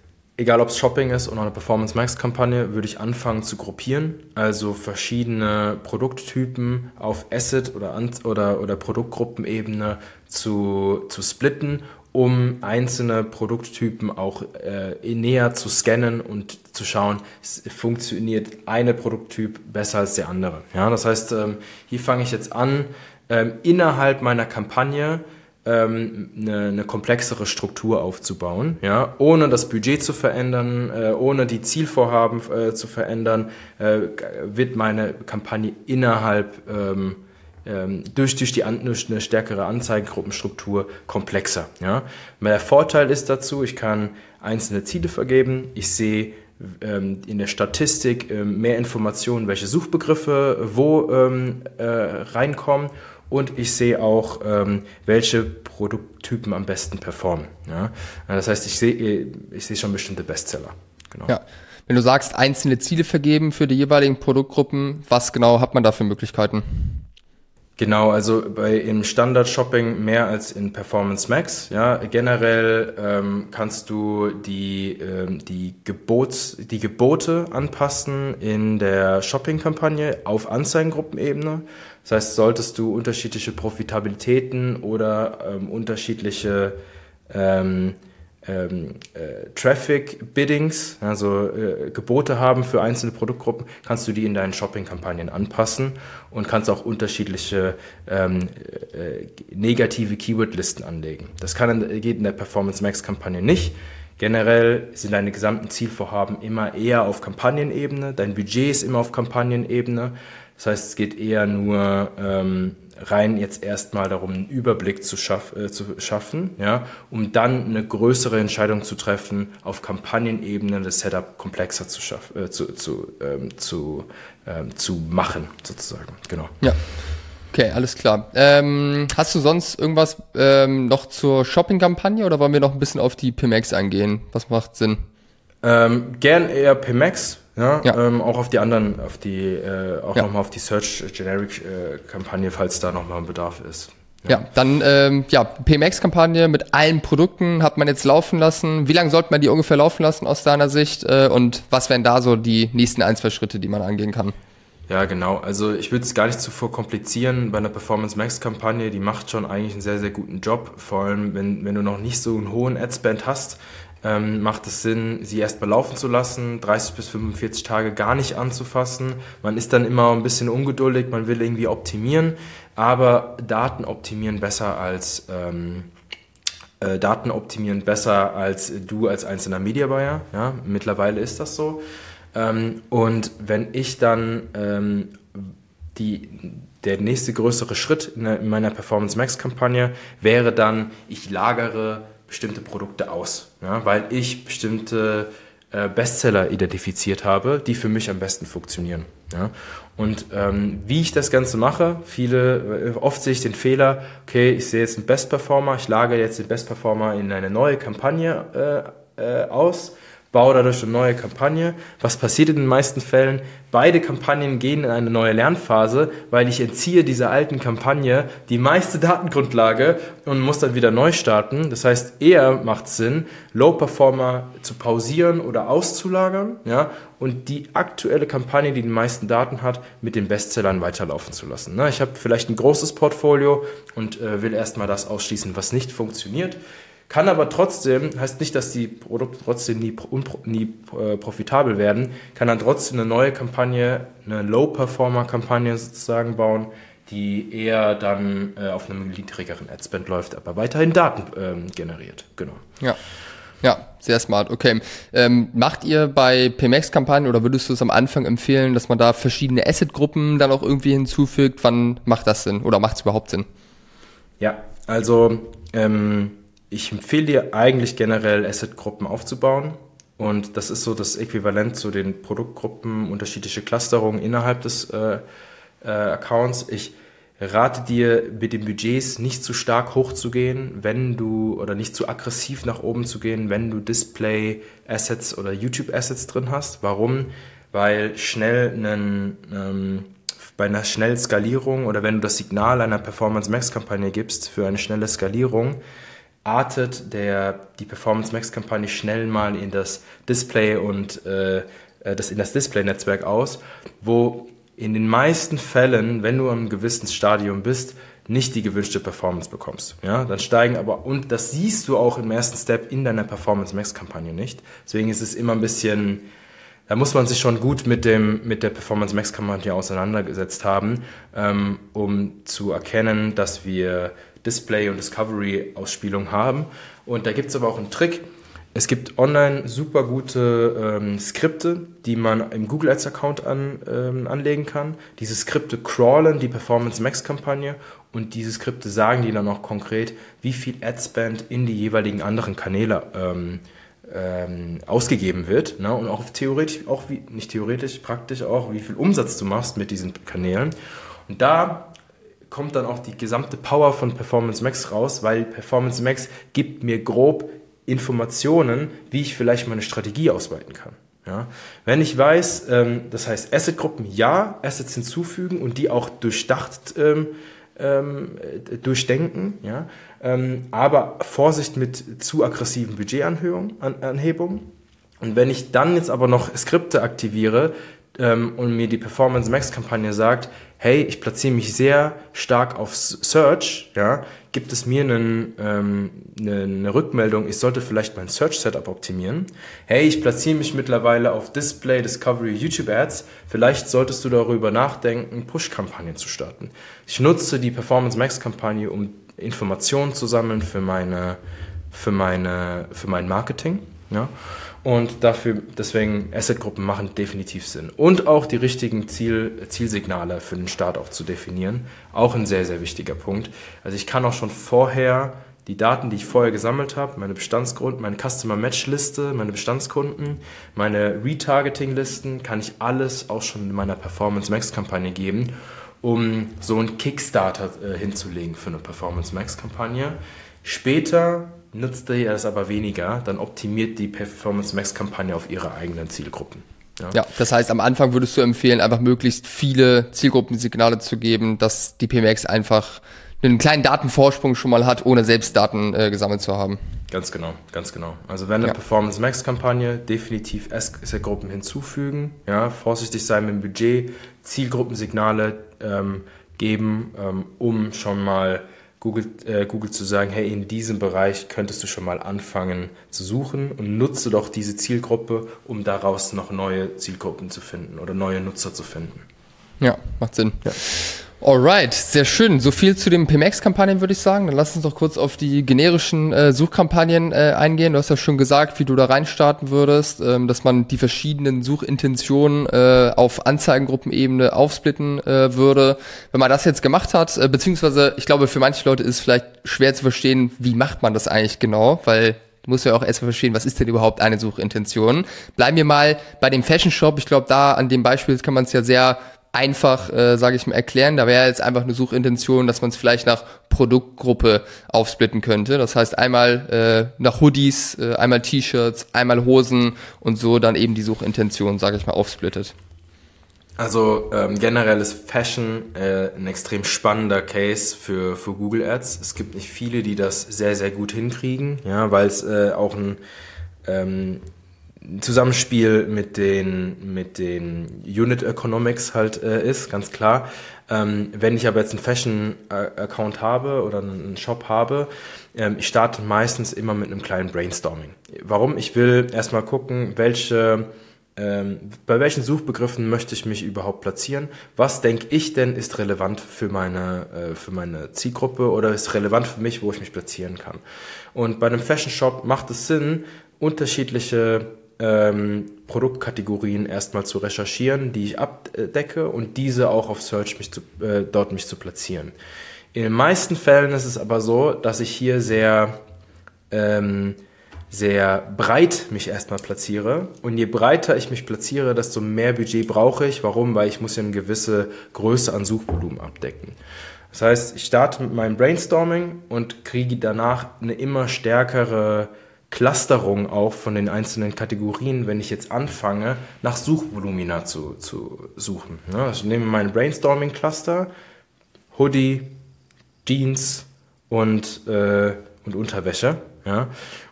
Speaker 1: egal ob es Shopping ist oder eine Performance Max Kampagne, würde ich anfangen zu gruppieren. Also verschiedene Produkttypen auf Asset oder, oder, oder Produktgruppenebene zu, zu splitten, um einzelne Produkttypen auch äh, näher zu scannen und zu schauen, funktioniert eine Produkttyp besser als der andere. Ja, das heißt, ähm, hier fange ich jetzt an, ähm, innerhalb meiner Kampagne ähm, eine, eine komplexere Struktur aufzubauen, ja, ohne das Budget zu verändern, äh, ohne die Zielvorhaben äh, zu verändern, äh, wird meine Kampagne innerhalb ähm, ähm, durch, durch, die, durch eine stärkere Anzeigengruppenstruktur komplexer. Ja. Der Vorteil ist dazu, ich kann einzelne Ziele vergeben, ich sehe ähm, in der Statistik ähm, mehr Informationen, welche Suchbegriffe wo äh, reinkommen und ich sehe auch, ähm, welche Produkttypen am besten performen. Ja? Das heißt, ich sehe ich sehe schon bestimmte Bestseller.
Speaker 2: Genau. Ja. Wenn du sagst, einzelne Ziele vergeben für die jeweiligen Produktgruppen, was genau hat man da für Möglichkeiten?
Speaker 1: Genau, also bei im Standard Shopping mehr als in Performance Max. Ja, generell ähm, kannst du die ähm, die Gebots die Gebote anpassen in der Shopping-Kampagne auf Anzeigengruppenebene. Das heißt, solltest du unterschiedliche Profitabilitäten oder ähm, unterschiedliche ähm, ähm, äh, Traffic Biddings, also äh, Gebote haben für einzelne Produktgruppen, kannst du die in deinen Shopping-Kampagnen anpassen und kannst auch unterschiedliche ähm, äh, negative Keyword-Listen anlegen. Das kann, geht in der Performance Max-Kampagne nicht. Generell sind deine gesamten Zielvorhaben immer eher auf Kampagnenebene, dein Budget ist immer auf Kampagnenebene. Das heißt, es geht eher nur ähm, rein jetzt erstmal darum, einen Überblick zu, schaff, äh, zu schaffen, ja, um dann eine größere Entscheidung zu treffen, auf Kampagnenebene das Setup komplexer zu, schaff, äh, zu, zu, ähm, zu, ähm, zu machen, sozusagen. Genau.
Speaker 2: Ja. Okay, alles klar. Ähm, hast du sonst irgendwas ähm, noch zur Shopping-Kampagne oder wollen wir noch ein bisschen auf die PMX eingehen? Was macht Sinn?
Speaker 1: Ähm, gern eher PMX, ja, ja. Ähm, auch auf die anderen, auf die, äh, auch ja. nochmal auf die Search Generic äh, Kampagne, falls da nochmal ein Bedarf ist.
Speaker 2: Ja, ja dann ähm, ja, PMX-Kampagne mit allen Produkten hat man jetzt laufen lassen. Wie lange sollte man die ungefähr laufen lassen aus deiner Sicht? Äh, und was wären da so die nächsten ein, zwei Schritte, die man angehen kann?
Speaker 1: Ja, genau. Also ich würde es gar nicht zu verkomplizieren bei einer Performance Max Kampagne. Die macht schon eigentlich einen sehr, sehr guten Job. Vor allem, wenn, wenn du noch nicht so einen hohen Adspend hast, ähm, macht es Sinn, sie erst mal laufen zu lassen, 30 bis 45 Tage gar nicht anzufassen. Man ist dann immer ein bisschen ungeduldig, man will irgendwie optimieren, aber Daten optimieren besser als ähm, äh, Daten optimieren besser als du als einzelner Media Buyer. Ja, mittlerweile ist das so. Ähm, und wenn ich dann ähm, die der nächste größere Schritt in meiner Performance Max Kampagne wäre dann, ich lagere bestimmte Produkte aus, ja, weil ich bestimmte äh, Bestseller identifiziert habe, die für mich am besten funktionieren. Ja. Und ähm, wie ich das Ganze mache, viele, äh, oft sehe ich den Fehler, okay, ich sehe jetzt einen Best Performer, ich lagere jetzt den Best Performer in eine neue Kampagne äh, äh, aus baue dadurch eine neue Kampagne. Was passiert in den meisten Fällen? Beide Kampagnen gehen in eine neue Lernphase, weil ich entziehe dieser alten Kampagne die meiste Datengrundlage und muss dann wieder neu starten. Das heißt, eher macht Sinn, Low Performer zu pausieren oder auszulagern, ja, und die aktuelle Kampagne, die die meisten Daten hat, mit den Bestsellern weiterlaufen zu lassen. Ne? Ich habe vielleicht ein großes Portfolio und äh, will erstmal das ausschließen, was nicht funktioniert. Kann aber trotzdem, heißt nicht, dass die Produkte trotzdem nie, nie äh, profitabel werden, kann dann trotzdem eine neue Kampagne, eine Low-Performer-Kampagne sozusagen bauen, die eher dann äh, auf einem niedrigeren Adspend läuft, aber weiterhin Daten ähm, generiert. Genau.
Speaker 2: Ja. Ja, sehr smart. Okay. Ähm, macht ihr bei PMX-Kampagnen oder würdest du es am Anfang empfehlen, dass man da verschiedene Asset-Gruppen dann auch irgendwie hinzufügt? Wann macht das Sinn oder macht es überhaupt Sinn?
Speaker 1: Ja, also ähm, ich empfehle dir eigentlich generell Asset-Gruppen aufzubauen. Und das ist so das Äquivalent zu den Produktgruppen, unterschiedliche Clusterungen innerhalb des äh, äh, Accounts. Ich rate dir, mit den Budgets nicht zu stark hochzugehen, wenn du, oder nicht zu aggressiv nach oben zu gehen, wenn du Display-Assets oder YouTube-Assets drin hast. Warum? Weil schnell einen, ähm, bei einer schnellen Skalierung oder wenn du das Signal einer Performance Max-Kampagne gibst für eine schnelle Skalierung, artet der, die Performance Max Kampagne schnell mal in das Display und äh, äh, das in das Display-Netzwerk aus, wo in den meisten Fällen, wenn du am gewissen Stadium bist, nicht die gewünschte Performance bekommst. Ja, dann steigen aber, und das siehst du auch im ersten Step in deiner Performance Max Kampagne nicht. Deswegen ist es immer ein bisschen, da muss man sich schon gut mit dem, mit der Performance Max Kampagne auseinandergesetzt haben, ähm, um zu erkennen, dass wir Display- und Discovery-Ausspielung haben. Und da gibt es aber auch einen Trick. Es gibt online super gute ähm, Skripte, die man im Google Ads Account an, ähm, anlegen kann. Diese Skripte crawlen die Performance Max Kampagne und diese Skripte sagen dir dann auch konkret, wie viel Adspend in die jeweiligen anderen Kanäle ähm, ähm, ausgegeben wird. Ne? Und auch theoretisch, auch wie, nicht theoretisch, praktisch auch, wie viel Umsatz du machst mit diesen Kanälen. Und da kommt dann auch die gesamte Power von Performance Max raus, weil Performance Max gibt mir grob Informationen, wie ich vielleicht meine Strategie ausweiten kann. Ja? Wenn ich weiß, ähm, das heißt Assetgruppen ja, Assets hinzufügen und die auch durchdacht ähm, ähm, durchdenken, ja? Ähm, aber Vorsicht mit zu aggressiven Budgetanhebungen. An, Und wenn ich dann jetzt aber noch Skripte aktiviere, ähm, und mir die Performance Max Kampagne sagt, hey, ich platziere mich sehr stark auf Search, ja, gibt es mir einen, ähm, eine, eine Rückmeldung, ich sollte vielleicht mein Search Setup optimieren. Hey, ich platziere mich mittlerweile auf Display, Discovery, YouTube Ads. Vielleicht solltest du darüber nachdenken, Push-Kampagnen zu starten. Ich nutze die Performance Max Kampagne, um Informationen zu sammeln für meine, für meine, für mein Marketing. Ja? Und dafür, deswegen Asset-Gruppen machen definitiv Sinn. Und auch die richtigen Ziel, Zielsignale für den Start auch zu definieren. Auch ein sehr, sehr wichtiger Punkt. Also ich kann auch schon vorher die Daten, die ich vorher gesammelt habe, meine Bestandskunden, meine Customer Match Liste, meine Bestandskunden, meine Retargeting Listen, kann ich alles auch schon in meiner Performance Max Kampagne geben, um so einen Kickstarter äh, hinzulegen für eine Performance Max Kampagne. Später nutzt ihr das aber weniger, dann optimiert die Performance Max Kampagne auf ihre eigenen Zielgruppen.
Speaker 2: Ja. ja. das heißt, am Anfang würdest du empfehlen, einfach möglichst viele Zielgruppensignale zu geben, dass die PMX einfach einen kleinen Datenvorsprung schon mal hat, ohne selbst Daten äh, gesammelt zu haben.
Speaker 1: Ganz genau, ganz genau. Also wenn eine ja. Performance Max Kampagne definitiv Asset-Gruppen hinzufügen, ja, vorsichtig sein mit dem Budget, Zielgruppensignale ähm, geben, ähm, um schon mal Google, äh, Google zu sagen, hey, in diesem Bereich könntest du schon mal anfangen zu suchen und nutze doch diese Zielgruppe, um daraus noch neue Zielgruppen zu finden oder neue Nutzer zu finden.
Speaker 2: Ja, macht Sinn. Ja. Alright, sehr schön. So viel zu den PMX-Kampagnen würde ich sagen. Dann lass uns doch kurz auf die generischen äh, Suchkampagnen äh, eingehen. Du hast ja schon gesagt, wie du da reinstarten würdest, ähm, dass man die verschiedenen Suchintentionen äh, auf Anzeigengruppenebene aufsplitten äh, würde. Wenn man das jetzt gemacht hat, äh, beziehungsweise ich glaube, für manche Leute ist es vielleicht schwer zu verstehen, wie macht man das eigentlich genau, weil Du musst ja auch erstmal verstehen, was ist denn überhaupt eine Suchintention. Bleiben wir mal bei dem Fashion Shop. Ich glaube, da an dem Beispiel kann man es ja sehr einfach, äh, sage ich mal, erklären. Da wäre jetzt einfach eine Suchintention, dass man es vielleicht nach Produktgruppe aufsplitten könnte. Das heißt einmal äh, nach Hoodies, äh, einmal T-Shirts, einmal Hosen und so dann eben die Suchintention, sage ich mal, aufsplittet.
Speaker 1: Also ähm, generell ist Fashion äh, ein extrem spannender Case für, für Google Ads. Es gibt nicht viele, die das sehr, sehr gut hinkriegen, ja, weil es äh, auch ein ähm, Zusammenspiel mit den, mit den Unit Economics halt äh, ist, ganz klar. Ähm, wenn ich aber jetzt einen Fashion-Account habe oder einen Shop habe, ähm, ich starte meistens immer mit einem kleinen Brainstorming. Warum? Ich will erstmal gucken, welche ähm, bei welchen Suchbegriffen möchte ich mich überhaupt platzieren? Was denke ich denn ist relevant für meine, äh, für meine Zielgruppe oder ist relevant für mich, wo ich mich platzieren kann? Und bei einem Fashion Shop macht es Sinn, unterschiedliche ähm, Produktkategorien erstmal zu recherchieren, die ich abdecke und diese auch auf Search mich zu, äh, dort mich zu platzieren. In den meisten Fällen ist es aber so, dass ich hier sehr, ähm, sehr breit mich erstmal platziere. Und je breiter ich mich platziere, desto mehr Budget brauche ich. Warum? Weil ich muss ja eine gewisse Größe an Suchvolumen abdecken. Das heißt, ich starte mit meinem Brainstorming und kriege danach eine immer stärkere Clusterung auch von den einzelnen Kategorien, wenn ich jetzt anfange, nach Suchvolumina zu, zu suchen. Ja, also ich nehme meinen Brainstorming-Cluster, Hoodie, Jeans und, äh, und Unterwäsche ja,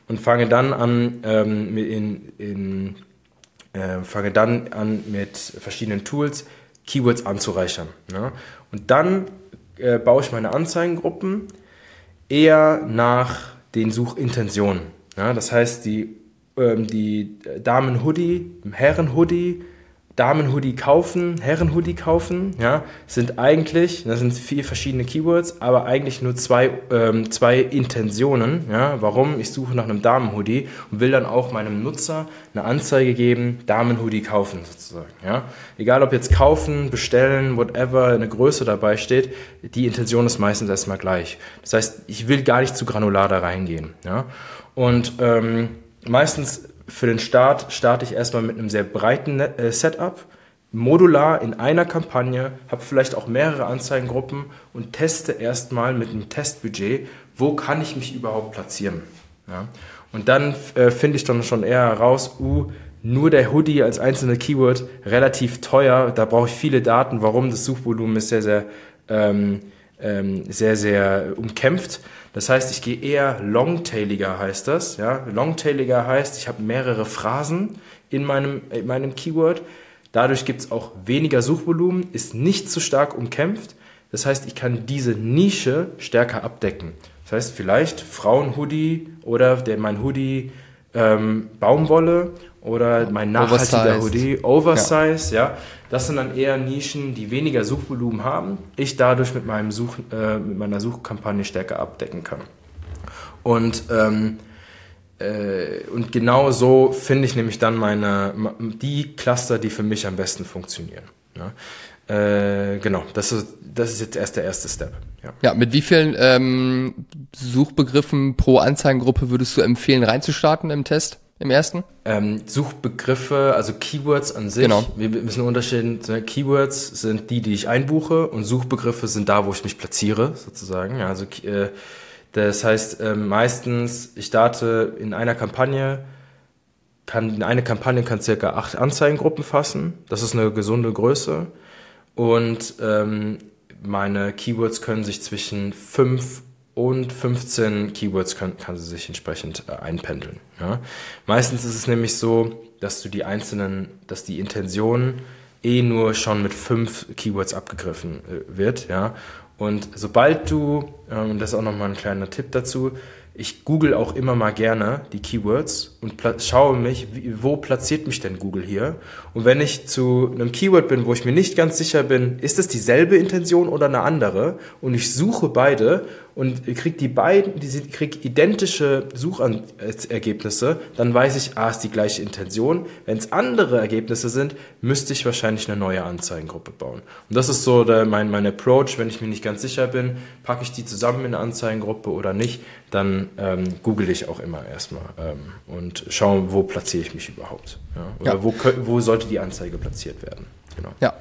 Speaker 1: und fange dann an, ähm, in, in, äh, fange dann an mit verschiedenen Tools Keywords anzureichern. Ja. Und dann äh, baue ich meine Anzeigengruppen eher nach den Suchintentionen. Ja, das heißt, die, ähm, die Damen-Hoodie, Herren-Hoodie, Damen-Hoodie kaufen, Herren-Hoodie kaufen, ja, sind eigentlich, das sind vier verschiedene Keywords, aber eigentlich nur zwei, ähm, zwei Intentionen, ja, warum ich suche nach einem Damen-Hoodie und will dann auch meinem Nutzer eine Anzeige geben, Damen-Hoodie kaufen sozusagen, ja. Egal ob jetzt kaufen, bestellen, whatever, eine Größe dabei steht, die Intention ist meistens erstmal gleich. Das heißt, ich will gar nicht zu granular da reingehen, ja. Und ähm, meistens für den Start starte ich erstmal mit einem sehr breiten äh, Setup, modular in einer Kampagne, habe vielleicht auch mehrere Anzeigengruppen und teste erstmal mit einem Testbudget, wo kann ich mich überhaupt platzieren. Ja? Und dann äh, finde ich dann schon eher heraus, uh, nur der Hoodie als einzelne Keyword relativ teuer, da brauche ich viele Daten, warum das Suchvolumen ist sehr, sehr, ähm, sehr, sehr umkämpft. Das heißt, ich gehe eher longtailiger, heißt das. Ja? Longtailiger heißt, ich habe mehrere Phrasen in meinem, in meinem Keyword, Dadurch gibt es auch weniger Suchvolumen, ist nicht so stark umkämpft. Das heißt, ich kann diese Nische stärker abdecken. Das heißt, vielleicht Frauenhoodie oder der, mein Hoodie ähm, Baumwolle oder mein nachhaltiger Oversized. Hoodie Oversize, ja. ja. Das sind dann eher Nischen, die weniger Suchvolumen haben, ich dadurch mit, meinem Such, äh, mit meiner Suchkampagne stärker abdecken kann. Und, ähm, äh, und genau so finde ich nämlich dann meine, die Cluster, die für mich am besten funktionieren. Ja. Äh, genau, das ist, das ist jetzt erst der erste Step.
Speaker 2: Ja, ja mit wie vielen ähm, Suchbegriffen pro Anzeigengruppe würdest du empfehlen, reinzustarten im Test? Im ersten?
Speaker 1: Ähm, Suchbegriffe, also Keywords an sich. Genau. Wir müssen unterscheiden. Keywords sind die, die ich einbuche und Suchbegriffe sind da, wo ich mich platziere, sozusagen. Also äh, das heißt, äh, meistens, ich starte in einer Kampagne, kann, eine Kampagne kann circa acht Anzeigengruppen fassen. Das ist eine gesunde Größe. Und ähm, meine Keywords können sich zwischen 5 und 15 Keywords kann, kann sie sich entsprechend äh, einpendeln. Ja? Meistens ist es nämlich so, dass du die einzelnen, dass die Intention eh nur schon mit fünf Keywords abgegriffen äh, wird, ja. Und sobald du, ähm, das ist auch nochmal ein kleiner Tipp dazu, ich google auch immer mal gerne die Keywords und schaue mich, wo platziert mich denn Google hier. Und wenn ich zu einem Keyword bin, wo ich mir nicht ganz sicher bin, ist es dieselbe Intention oder eine andere, und ich suche beide und kriege die beiden, die krieg identische Suchergebnisse, dann weiß ich, ah, ist die gleiche Intention. Wenn es andere Ergebnisse sind, müsste ich wahrscheinlich eine neue Anzeigengruppe bauen. Und das ist so der, mein, mein Approach, wenn ich mir nicht ganz sicher bin, packe ich die zusammen in eine Anzeigengruppe oder nicht, dann ähm, google ich auch immer erstmal ähm, und schaue, wo platziere ich mich überhaupt. Ja? Oder ja. Wo, wo sollte die Anzeige platziert werden.
Speaker 2: Genau. Ja,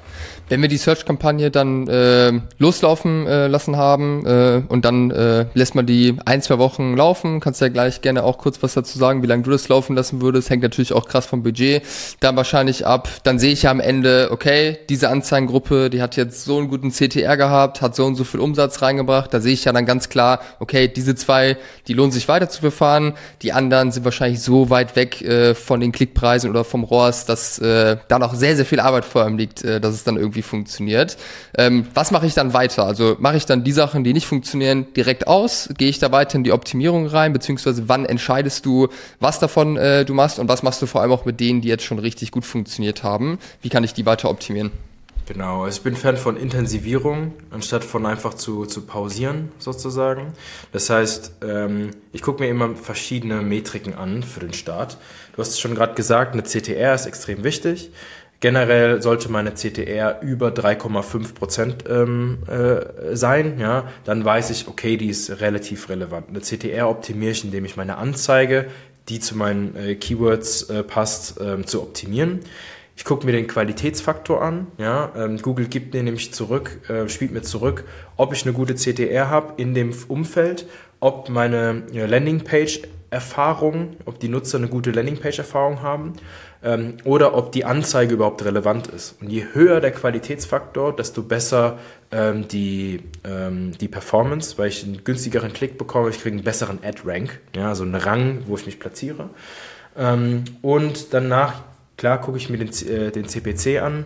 Speaker 2: wenn wir die Search-Kampagne dann äh, loslaufen äh, lassen haben äh, und dann äh, lässt man die ein, zwei Wochen laufen, kannst du ja gleich gerne auch kurz was dazu sagen, wie lange du das laufen lassen würdest, hängt natürlich auch krass vom Budget dann wahrscheinlich ab. Dann sehe ich ja am Ende, okay, diese Anzeigengruppe, die hat jetzt so einen guten CTR gehabt, hat so und so viel Umsatz reingebracht, da sehe ich ja dann ganz klar, okay, diese zwei, die lohnen sich weiter zu verfahren, die anderen sind wahrscheinlich so weit weg äh, von den Klickpreisen oder vom ROAS, dass äh, da noch sehr, sehr viel Arbeit vor allem liegt liegt, äh, dass es dann irgendwie funktioniert. Ähm, was mache ich dann weiter? Also mache ich dann die Sachen, die nicht funktionieren, direkt aus? Gehe ich da weiter in die Optimierung rein? Beziehungsweise wann entscheidest du, was davon äh, du machst und was machst du vor allem auch mit denen, die jetzt schon richtig gut funktioniert haben? Wie kann ich die weiter optimieren?
Speaker 1: Genau, also ich bin Fan von Intensivierung, anstatt von einfach zu, zu pausieren, sozusagen. Das heißt, ähm, ich gucke mir immer verschiedene Metriken an für den Start. Du hast es schon gerade gesagt, eine CTR ist extrem wichtig. Generell sollte meine CTR über 3,5 Prozent ähm, äh, sein. Ja, dann weiß ich, okay, die ist relativ relevant. Eine CTR optimiere ich, indem ich meine Anzeige, die zu meinen äh, Keywords äh, passt, ähm, zu optimieren. Ich gucke mir den Qualitätsfaktor an. Ja, ähm, Google gibt mir nämlich zurück, äh, spielt mir zurück, ob ich eine gute CTR habe in dem Umfeld, ob meine äh, Landingpage Erfahrung, ob die Nutzer eine gute Landingpage-Erfahrung haben ähm, oder ob die Anzeige überhaupt relevant ist. Und je höher der Qualitätsfaktor, desto besser ähm, die, ähm, die Performance, weil ich einen günstigeren Klick bekomme, ich kriege einen besseren Ad-Rank, ja, so einen Rang, wo ich mich platziere. Ähm, und danach, klar, gucke ich mir den, äh, den CPC an.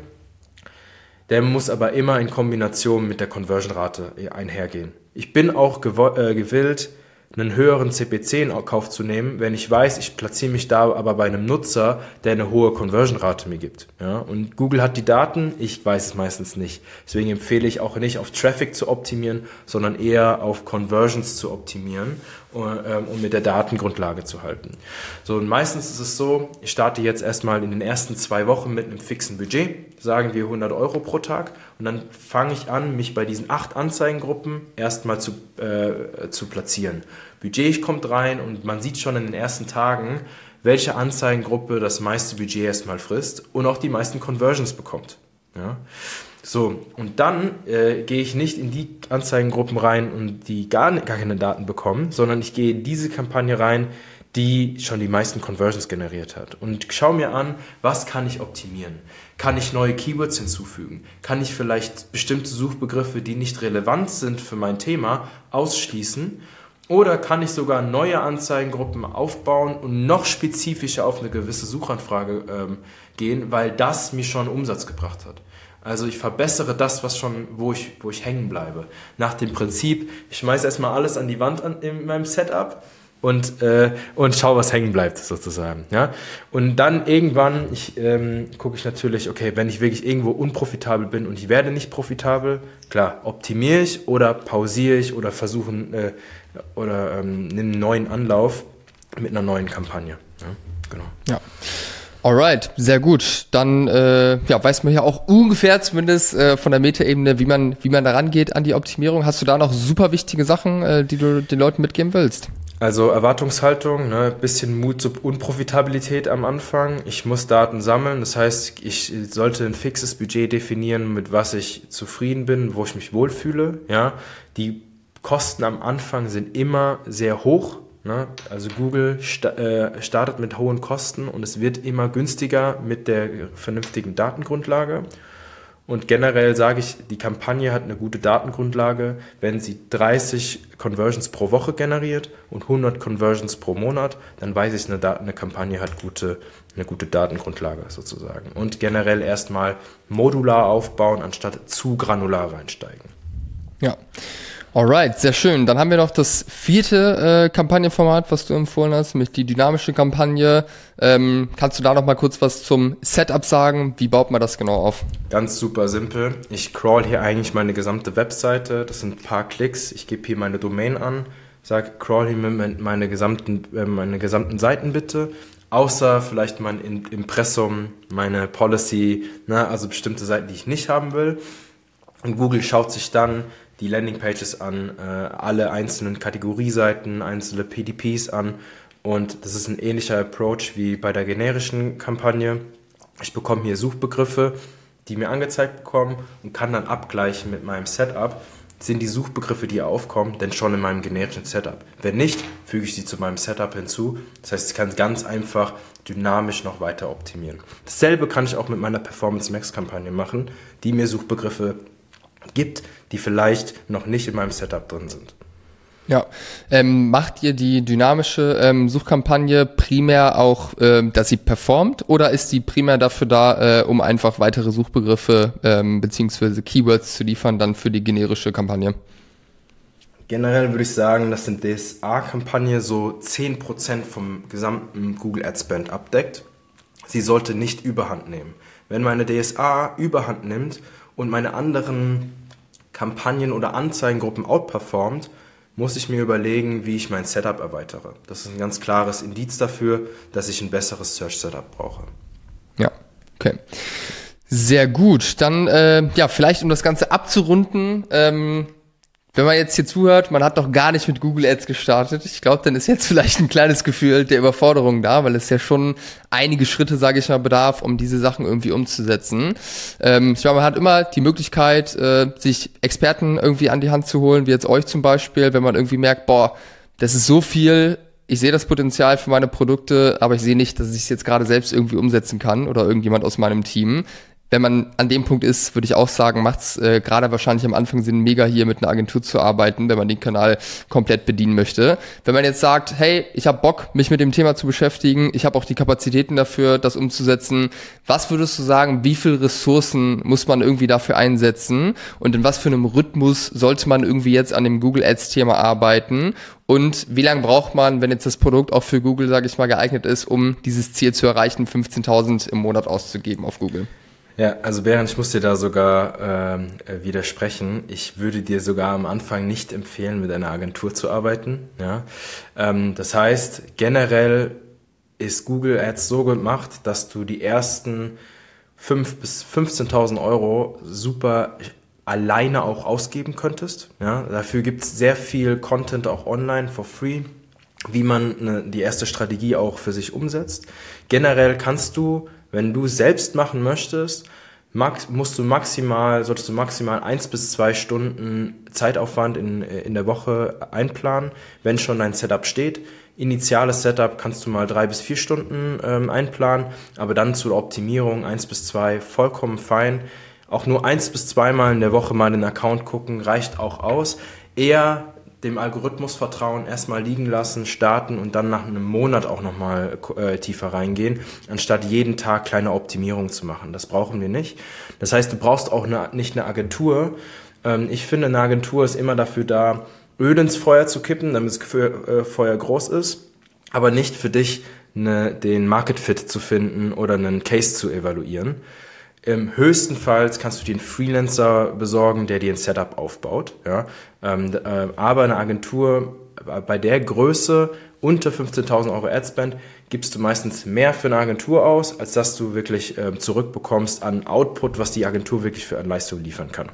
Speaker 1: Der muss aber immer in Kombination mit der Conversion-Rate einhergehen. Ich bin auch äh, gewillt, einen höheren CPC in Kauf zu nehmen, wenn ich weiß, ich platziere mich da aber bei einem Nutzer, der eine hohe Conversion-Rate mir gibt. Ja? Und Google hat die Daten, ich weiß es meistens nicht. Deswegen empfehle ich auch nicht auf Traffic zu optimieren, sondern eher auf Conversions zu optimieren um mit der Datengrundlage zu halten. So, und meistens ist es so, ich starte jetzt erstmal in den ersten zwei Wochen mit einem fixen Budget, sagen wir 100 Euro pro Tag, und dann fange ich an, mich bei diesen acht Anzeigengruppen erstmal zu, äh, zu platzieren. Budget kommt rein und man sieht schon in den ersten Tagen, welche Anzeigengruppe das meiste Budget erstmal frisst und auch die meisten Conversions bekommt. Ja? So, und dann äh, gehe ich nicht in die Anzeigengruppen rein und die gar, gar keine Daten bekommen, sondern ich gehe in diese Kampagne rein, die schon die meisten Conversions generiert hat. Und schaue mir an, was kann ich optimieren? Kann ich neue Keywords hinzufügen? Kann ich vielleicht bestimmte Suchbegriffe, die nicht relevant sind für mein Thema, ausschließen? Oder kann ich sogar neue Anzeigengruppen aufbauen und noch spezifischer auf eine gewisse Suchanfrage ähm, gehen, weil das mir schon Umsatz gebracht hat. Also ich verbessere das, was schon, wo ich, wo ich hängen bleibe. Nach dem Prinzip, ich schmeiße erstmal alles an die Wand an, in meinem Setup und, äh, und schau, was hängen bleibt, sozusagen. Ja? Und dann irgendwann ich, ähm, gucke ich natürlich, okay, wenn ich wirklich irgendwo unprofitabel bin und ich werde nicht profitabel, klar, optimiere ich oder pausiere ich oder versuche äh, oder ähm, einen neuen Anlauf mit einer neuen Kampagne. Ja? Genau.
Speaker 2: Ja. Alright, sehr gut. Dann äh, ja, weiß man ja auch ungefähr zumindest äh, von der Metaebene, wie man, wie man da rangeht an die Optimierung. Hast du da noch super wichtige Sachen, äh, die du den Leuten mitgeben willst?
Speaker 1: Also Erwartungshaltung, ne, bisschen Mut zur Unprofitabilität am Anfang. Ich muss Daten sammeln, das heißt, ich sollte ein fixes Budget definieren, mit was ich zufrieden bin, wo ich mich wohlfühle. Ja, die Kosten am Anfang sind immer sehr hoch, Ne? Also Google sta äh, startet mit hohen Kosten und es wird immer günstiger mit der vernünftigen Datengrundlage. Und generell sage ich, die Kampagne hat eine gute Datengrundlage, wenn sie 30 Conversions pro Woche generiert und 100 Conversions pro Monat, dann weiß ich, eine, eine Kampagne hat gute, eine gute Datengrundlage sozusagen. Und generell erstmal modular aufbauen, anstatt zu granular reinsteigen.
Speaker 2: Ja. Alright, sehr schön. Dann haben wir noch das vierte äh, Kampagnenformat, was du empfohlen hast, nämlich die dynamische Kampagne. Ähm, kannst du da noch mal kurz was zum Setup sagen? Wie baut man das genau auf?
Speaker 1: Ganz super simpel. Ich crawl hier eigentlich meine gesamte Webseite. Das sind ein paar Klicks. Ich gebe hier meine Domain an, sage crawl hier meine gesamten, äh, meine gesamten Seiten bitte. Außer vielleicht mein Impressum, meine Policy, ne, also bestimmte Seiten, die ich nicht haben will. Und Google schaut sich dann die Landingpages an, äh, alle einzelnen Kategorieseiten, einzelne PDPs an. Und das ist ein ähnlicher Approach wie bei der generischen Kampagne. Ich bekomme hier Suchbegriffe, die mir angezeigt bekommen und kann dann abgleichen mit meinem Setup. Sind die Suchbegriffe, die aufkommen, denn schon in meinem generischen Setup? Wenn nicht, füge ich sie zu meinem Setup hinzu. Das heißt, ich kann ganz einfach dynamisch noch weiter optimieren. Dasselbe kann ich auch mit meiner Performance Max Kampagne machen, die mir Suchbegriffe gibt, die vielleicht noch nicht in meinem Setup drin sind.
Speaker 2: Ja, ähm, macht ihr die dynamische ähm, Suchkampagne primär auch, ähm, dass sie performt oder ist die primär dafür da, äh, um einfach weitere Suchbegriffe ähm, beziehungsweise Keywords zu liefern, dann für die generische Kampagne?
Speaker 1: Generell würde ich sagen, dass eine DSA-Kampagne so 10% vom gesamten Google Ad Spend abdeckt. Sie sollte nicht überhand nehmen. Wenn meine DSA überhand nimmt und meine anderen Kampagnen oder Anzeigengruppen outperformt, muss ich mir überlegen, wie ich mein Setup erweitere. Das ist ein ganz klares Indiz dafür, dass ich ein besseres Search Setup brauche.
Speaker 2: Ja, okay. Sehr gut. Dann, äh, ja, vielleicht um das Ganze abzurunden, ähm, wenn man jetzt hier zuhört, man hat noch gar nicht mit Google Ads gestartet. Ich glaube, dann ist jetzt <laughs> vielleicht ein kleines Gefühl der Überforderung da, weil es ja schon einige Schritte, sage ich mal, bedarf, um diese Sachen irgendwie umzusetzen. Ähm, ich glaube, man hat immer die Möglichkeit, äh, sich Experten irgendwie an die Hand zu holen, wie jetzt euch zum Beispiel, wenn man irgendwie merkt, boah, das ist so viel, ich sehe das Potenzial für meine Produkte, aber ich sehe nicht, dass ich es jetzt gerade selbst irgendwie umsetzen kann oder irgendjemand aus meinem Team wenn man an dem Punkt ist, würde ich auch sagen, macht es äh, gerade wahrscheinlich am Anfang Sinn, mega hier mit einer Agentur zu arbeiten, wenn man den Kanal komplett bedienen möchte. Wenn man jetzt sagt, hey, ich habe Bock, mich mit dem Thema zu beschäftigen, ich habe auch die Kapazitäten dafür, das umzusetzen, was würdest du sagen, wie viel Ressourcen muss man irgendwie dafür einsetzen und in was für einem Rhythmus sollte man irgendwie jetzt an dem Google Ads Thema arbeiten und wie lange braucht man, wenn jetzt das Produkt auch für Google, sage ich mal, geeignet ist, um dieses Ziel zu erreichen, 15.000 im Monat auszugeben auf Google?
Speaker 1: Ja, also Bernd, ich muss dir da sogar ähm, äh, widersprechen. Ich würde dir sogar am Anfang nicht empfehlen, mit einer Agentur zu arbeiten. Ja? Ähm, das heißt, generell ist Google Ads so gemacht, dass du die ersten 5 bis 15.000 Euro super alleine auch ausgeben könntest. Ja? Dafür gibt's sehr viel Content auch online for free, wie man eine, die erste Strategie auch für sich umsetzt. Generell kannst du wenn du selbst machen möchtest, max, musst du maximal, solltest du maximal eins bis zwei Stunden Zeitaufwand in, in der Woche einplanen, wenn schon dein Setup steht. Initiales Setup kannst du mal drei bis vier Stunden ähm, einplanen, aber dann zur Optimierung eins bis zwei vollkommen fein. Auch nur eins bis zweimal in der Woche mal den Account gucken reicht auch aus. Eher dem Algorithmus vertrauen, erstmal liegen lassen, starten und dann nach einem Monat auch nochmal äh, tiefer reingehen, anstatt jeden Tag kleine Optimierungen zu machen. Das brauchen wir nicht. Das heißt, du brauchst auch eine, nicht eine Agentur. Ähm, ich finde, eine Agentur ist immer dafür da, Öl ins Feuer zu kippen, damit das äh, Feuer groß ist, aber nicht für dich eine, den Market Fit zu finden oder einen Case zu evaluieren. Im höchstenfalls kannst du dir einen Freelancer besorgen, der dir ein Setup aufbaut. Ja? Ähm, äh, aber eine Agentur äh, bei der Größe unter 15.000 Euro Adspend gibst du meistens mehr für eine Agentur aus, als dass du wirklich äh, zurückbekommst an Output, was die Agentur wirklich für eine Leistung liefern kann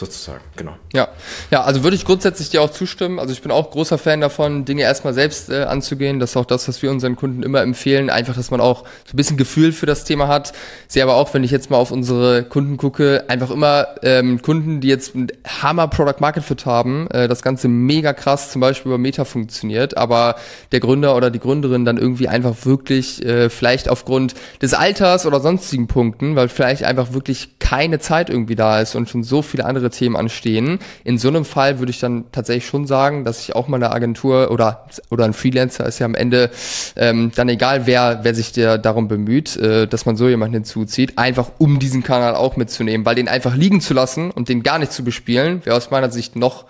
Speaker 1: sozusagen, genau.
Speaker 2: Ja, ja, also würde ich grundsätzlich dir auch zustimmen. Also ich bin auch großer Fan davon, Dinge erstmal selbst äh, anzugehen. Das ist auch das, was wir unseren Kunden immer empfehlen. Einfach, dass man auch so ein bisschen Gefühl für das Thema hat. Sehe aber auch, wenn ich jetzt mal auf unsere Kunden gucke, einfach immer ähm, Kunden, die jetzt ein Hammer Product Market Fit haben, äh, das Ganze mega krass zum Beispiel über Meta funktioniert, aber der Gründer oder die Gründerin dann irgendwie einfach wirklich äh, vielleicht aufgrund des Alters oder sonstigen Punkten, weil vielleicht einfach wirklich keine Zeit irgendwie da ist und schon so viele andere Themen anstehen. In so einem Fall würde ich dann tatsächlich schon sagen, dass ich auch mal eine Agentur oder, oder ein Freelancer ist ja am Ende ähm, dann egal, wer, wer sich der darum bemüht, äh, dass man so jemanden hinzuzieht, einfach um diesen Kanal auch mitzunehmen, weil den einfach liegen zu lassen und den gar nicht zu bespielen, wäre aus meiner Sicht noch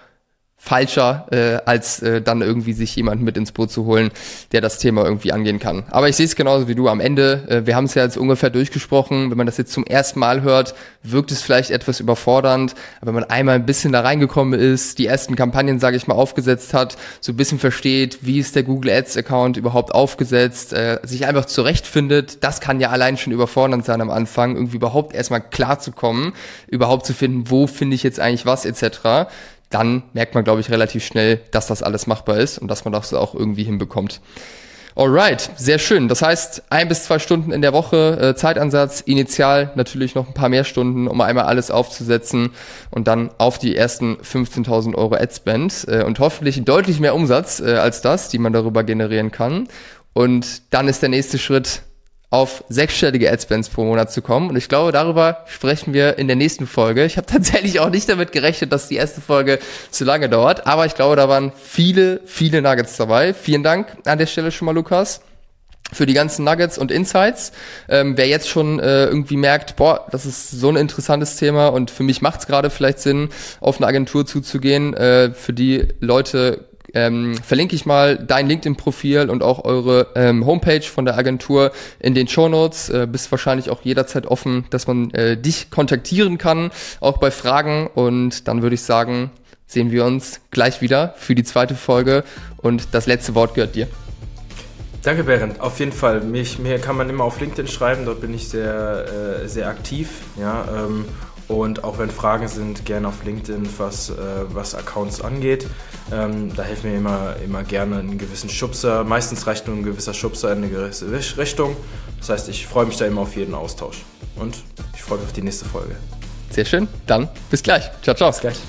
Speaker 2: falscher, äh, als äh, dann irgendwie sich jemand mit ins Boot zu holen, der das Thema irgendwie angehen kann. Aber ich sehe es genauso wie du am Ende. Äh, wir haben es ja jetzt ungefähr durchgesprochen. Wenn man das jetzt zum ersten Mal hört, wirkt es vielleicht etwas überfordernd. Aber wenn man einmal ein bisschen da reingekommen ist, die ersten Kampagnen, sage ich mal, aufgesetzt hat, so ein bisschen versteht, wie ist der Google Ads Account überhaupt aufgesetzt, äh, sich einfach zurechtfindet, das kann ja allein schon überfordernd sein am Anfang, irgendwie überhaupt erstmal klar zu kommen, überhaupt zu finden, wo finde ich jetzt eigentlich was etc dann merkt man, glaube ich, relativ schnell, dass das alles machbar ist und dass man das auch irgendwie hinbekommt. Alright, sehr schön. Das heißt, ein bis zwei Stunden in der Woche äh, Zeitansatz, initial natürlich noch ein paar mehr Stunden, um einmal alles aufzusetzen und dann auf die ersten 15.000 Euro Adspend äh, und hoffentlich deutlich mehr Umsatz äh, als das, die man darüber generieren kann. Und dann ist der nächste Schritt, auf sechsstellige Adspends pro Monat zu kommen. Und ich glaube, darüber sprechen wir in der nächsten Folge. Ich habe <laughs> tatsächlich auch nicht damit gerechnet, dass die erste Folge zu lange dauert. Aber ich glaube, da waren viele, viele Nuggets dabei. Vielen Dank an der Stelle schon mal, Lukas für die ganzen Nuggets und Insights. Ähm, wer jetzt schon äh, irgendwie merkt, boah, das ist so ein interessantes Thema und für mich macht es gerade vielleicht Sinn, auf eine Agentur zuzugehen, äh, für die Leute ähm, verlinke ich mal dein LinkedIn-Profil und auch eure ähm, Homepage von der Agentur in den Show Notes. Äh, bist wahrscheinlich auch jederzeit offen, dass man äh, dich kontaktieren kann, auch bei Fragen. Und dann würde ich sagen, sehen wir uns gleich wieder für die zweite Folge. Und das letzte Wort gehört dir.
Speaker 1: Danke, Berend. Auf jeden Fall. Mich, mir kann man immer auf LinkedIn schreiben. Dort bin ich sehr, äh, sehr aktiv. Ja, ähm, und auch wenn Fragen sind, gerne auf LinkedIn, was, äh, was Accounts angeht. Ähm, da helfen mir immer, immer gerne einen gewissen Schubser. Meistens reicht nur ein gewisser Schubser in eine gewisse Richtung. Das heißt, ich freue mich da immer auf jeden Austausch. Und ich freue mich auf die nächste Folge.
Speaker 2: Sehr schön. Dann bis gleich. Ciao, ciao. Bis gleich.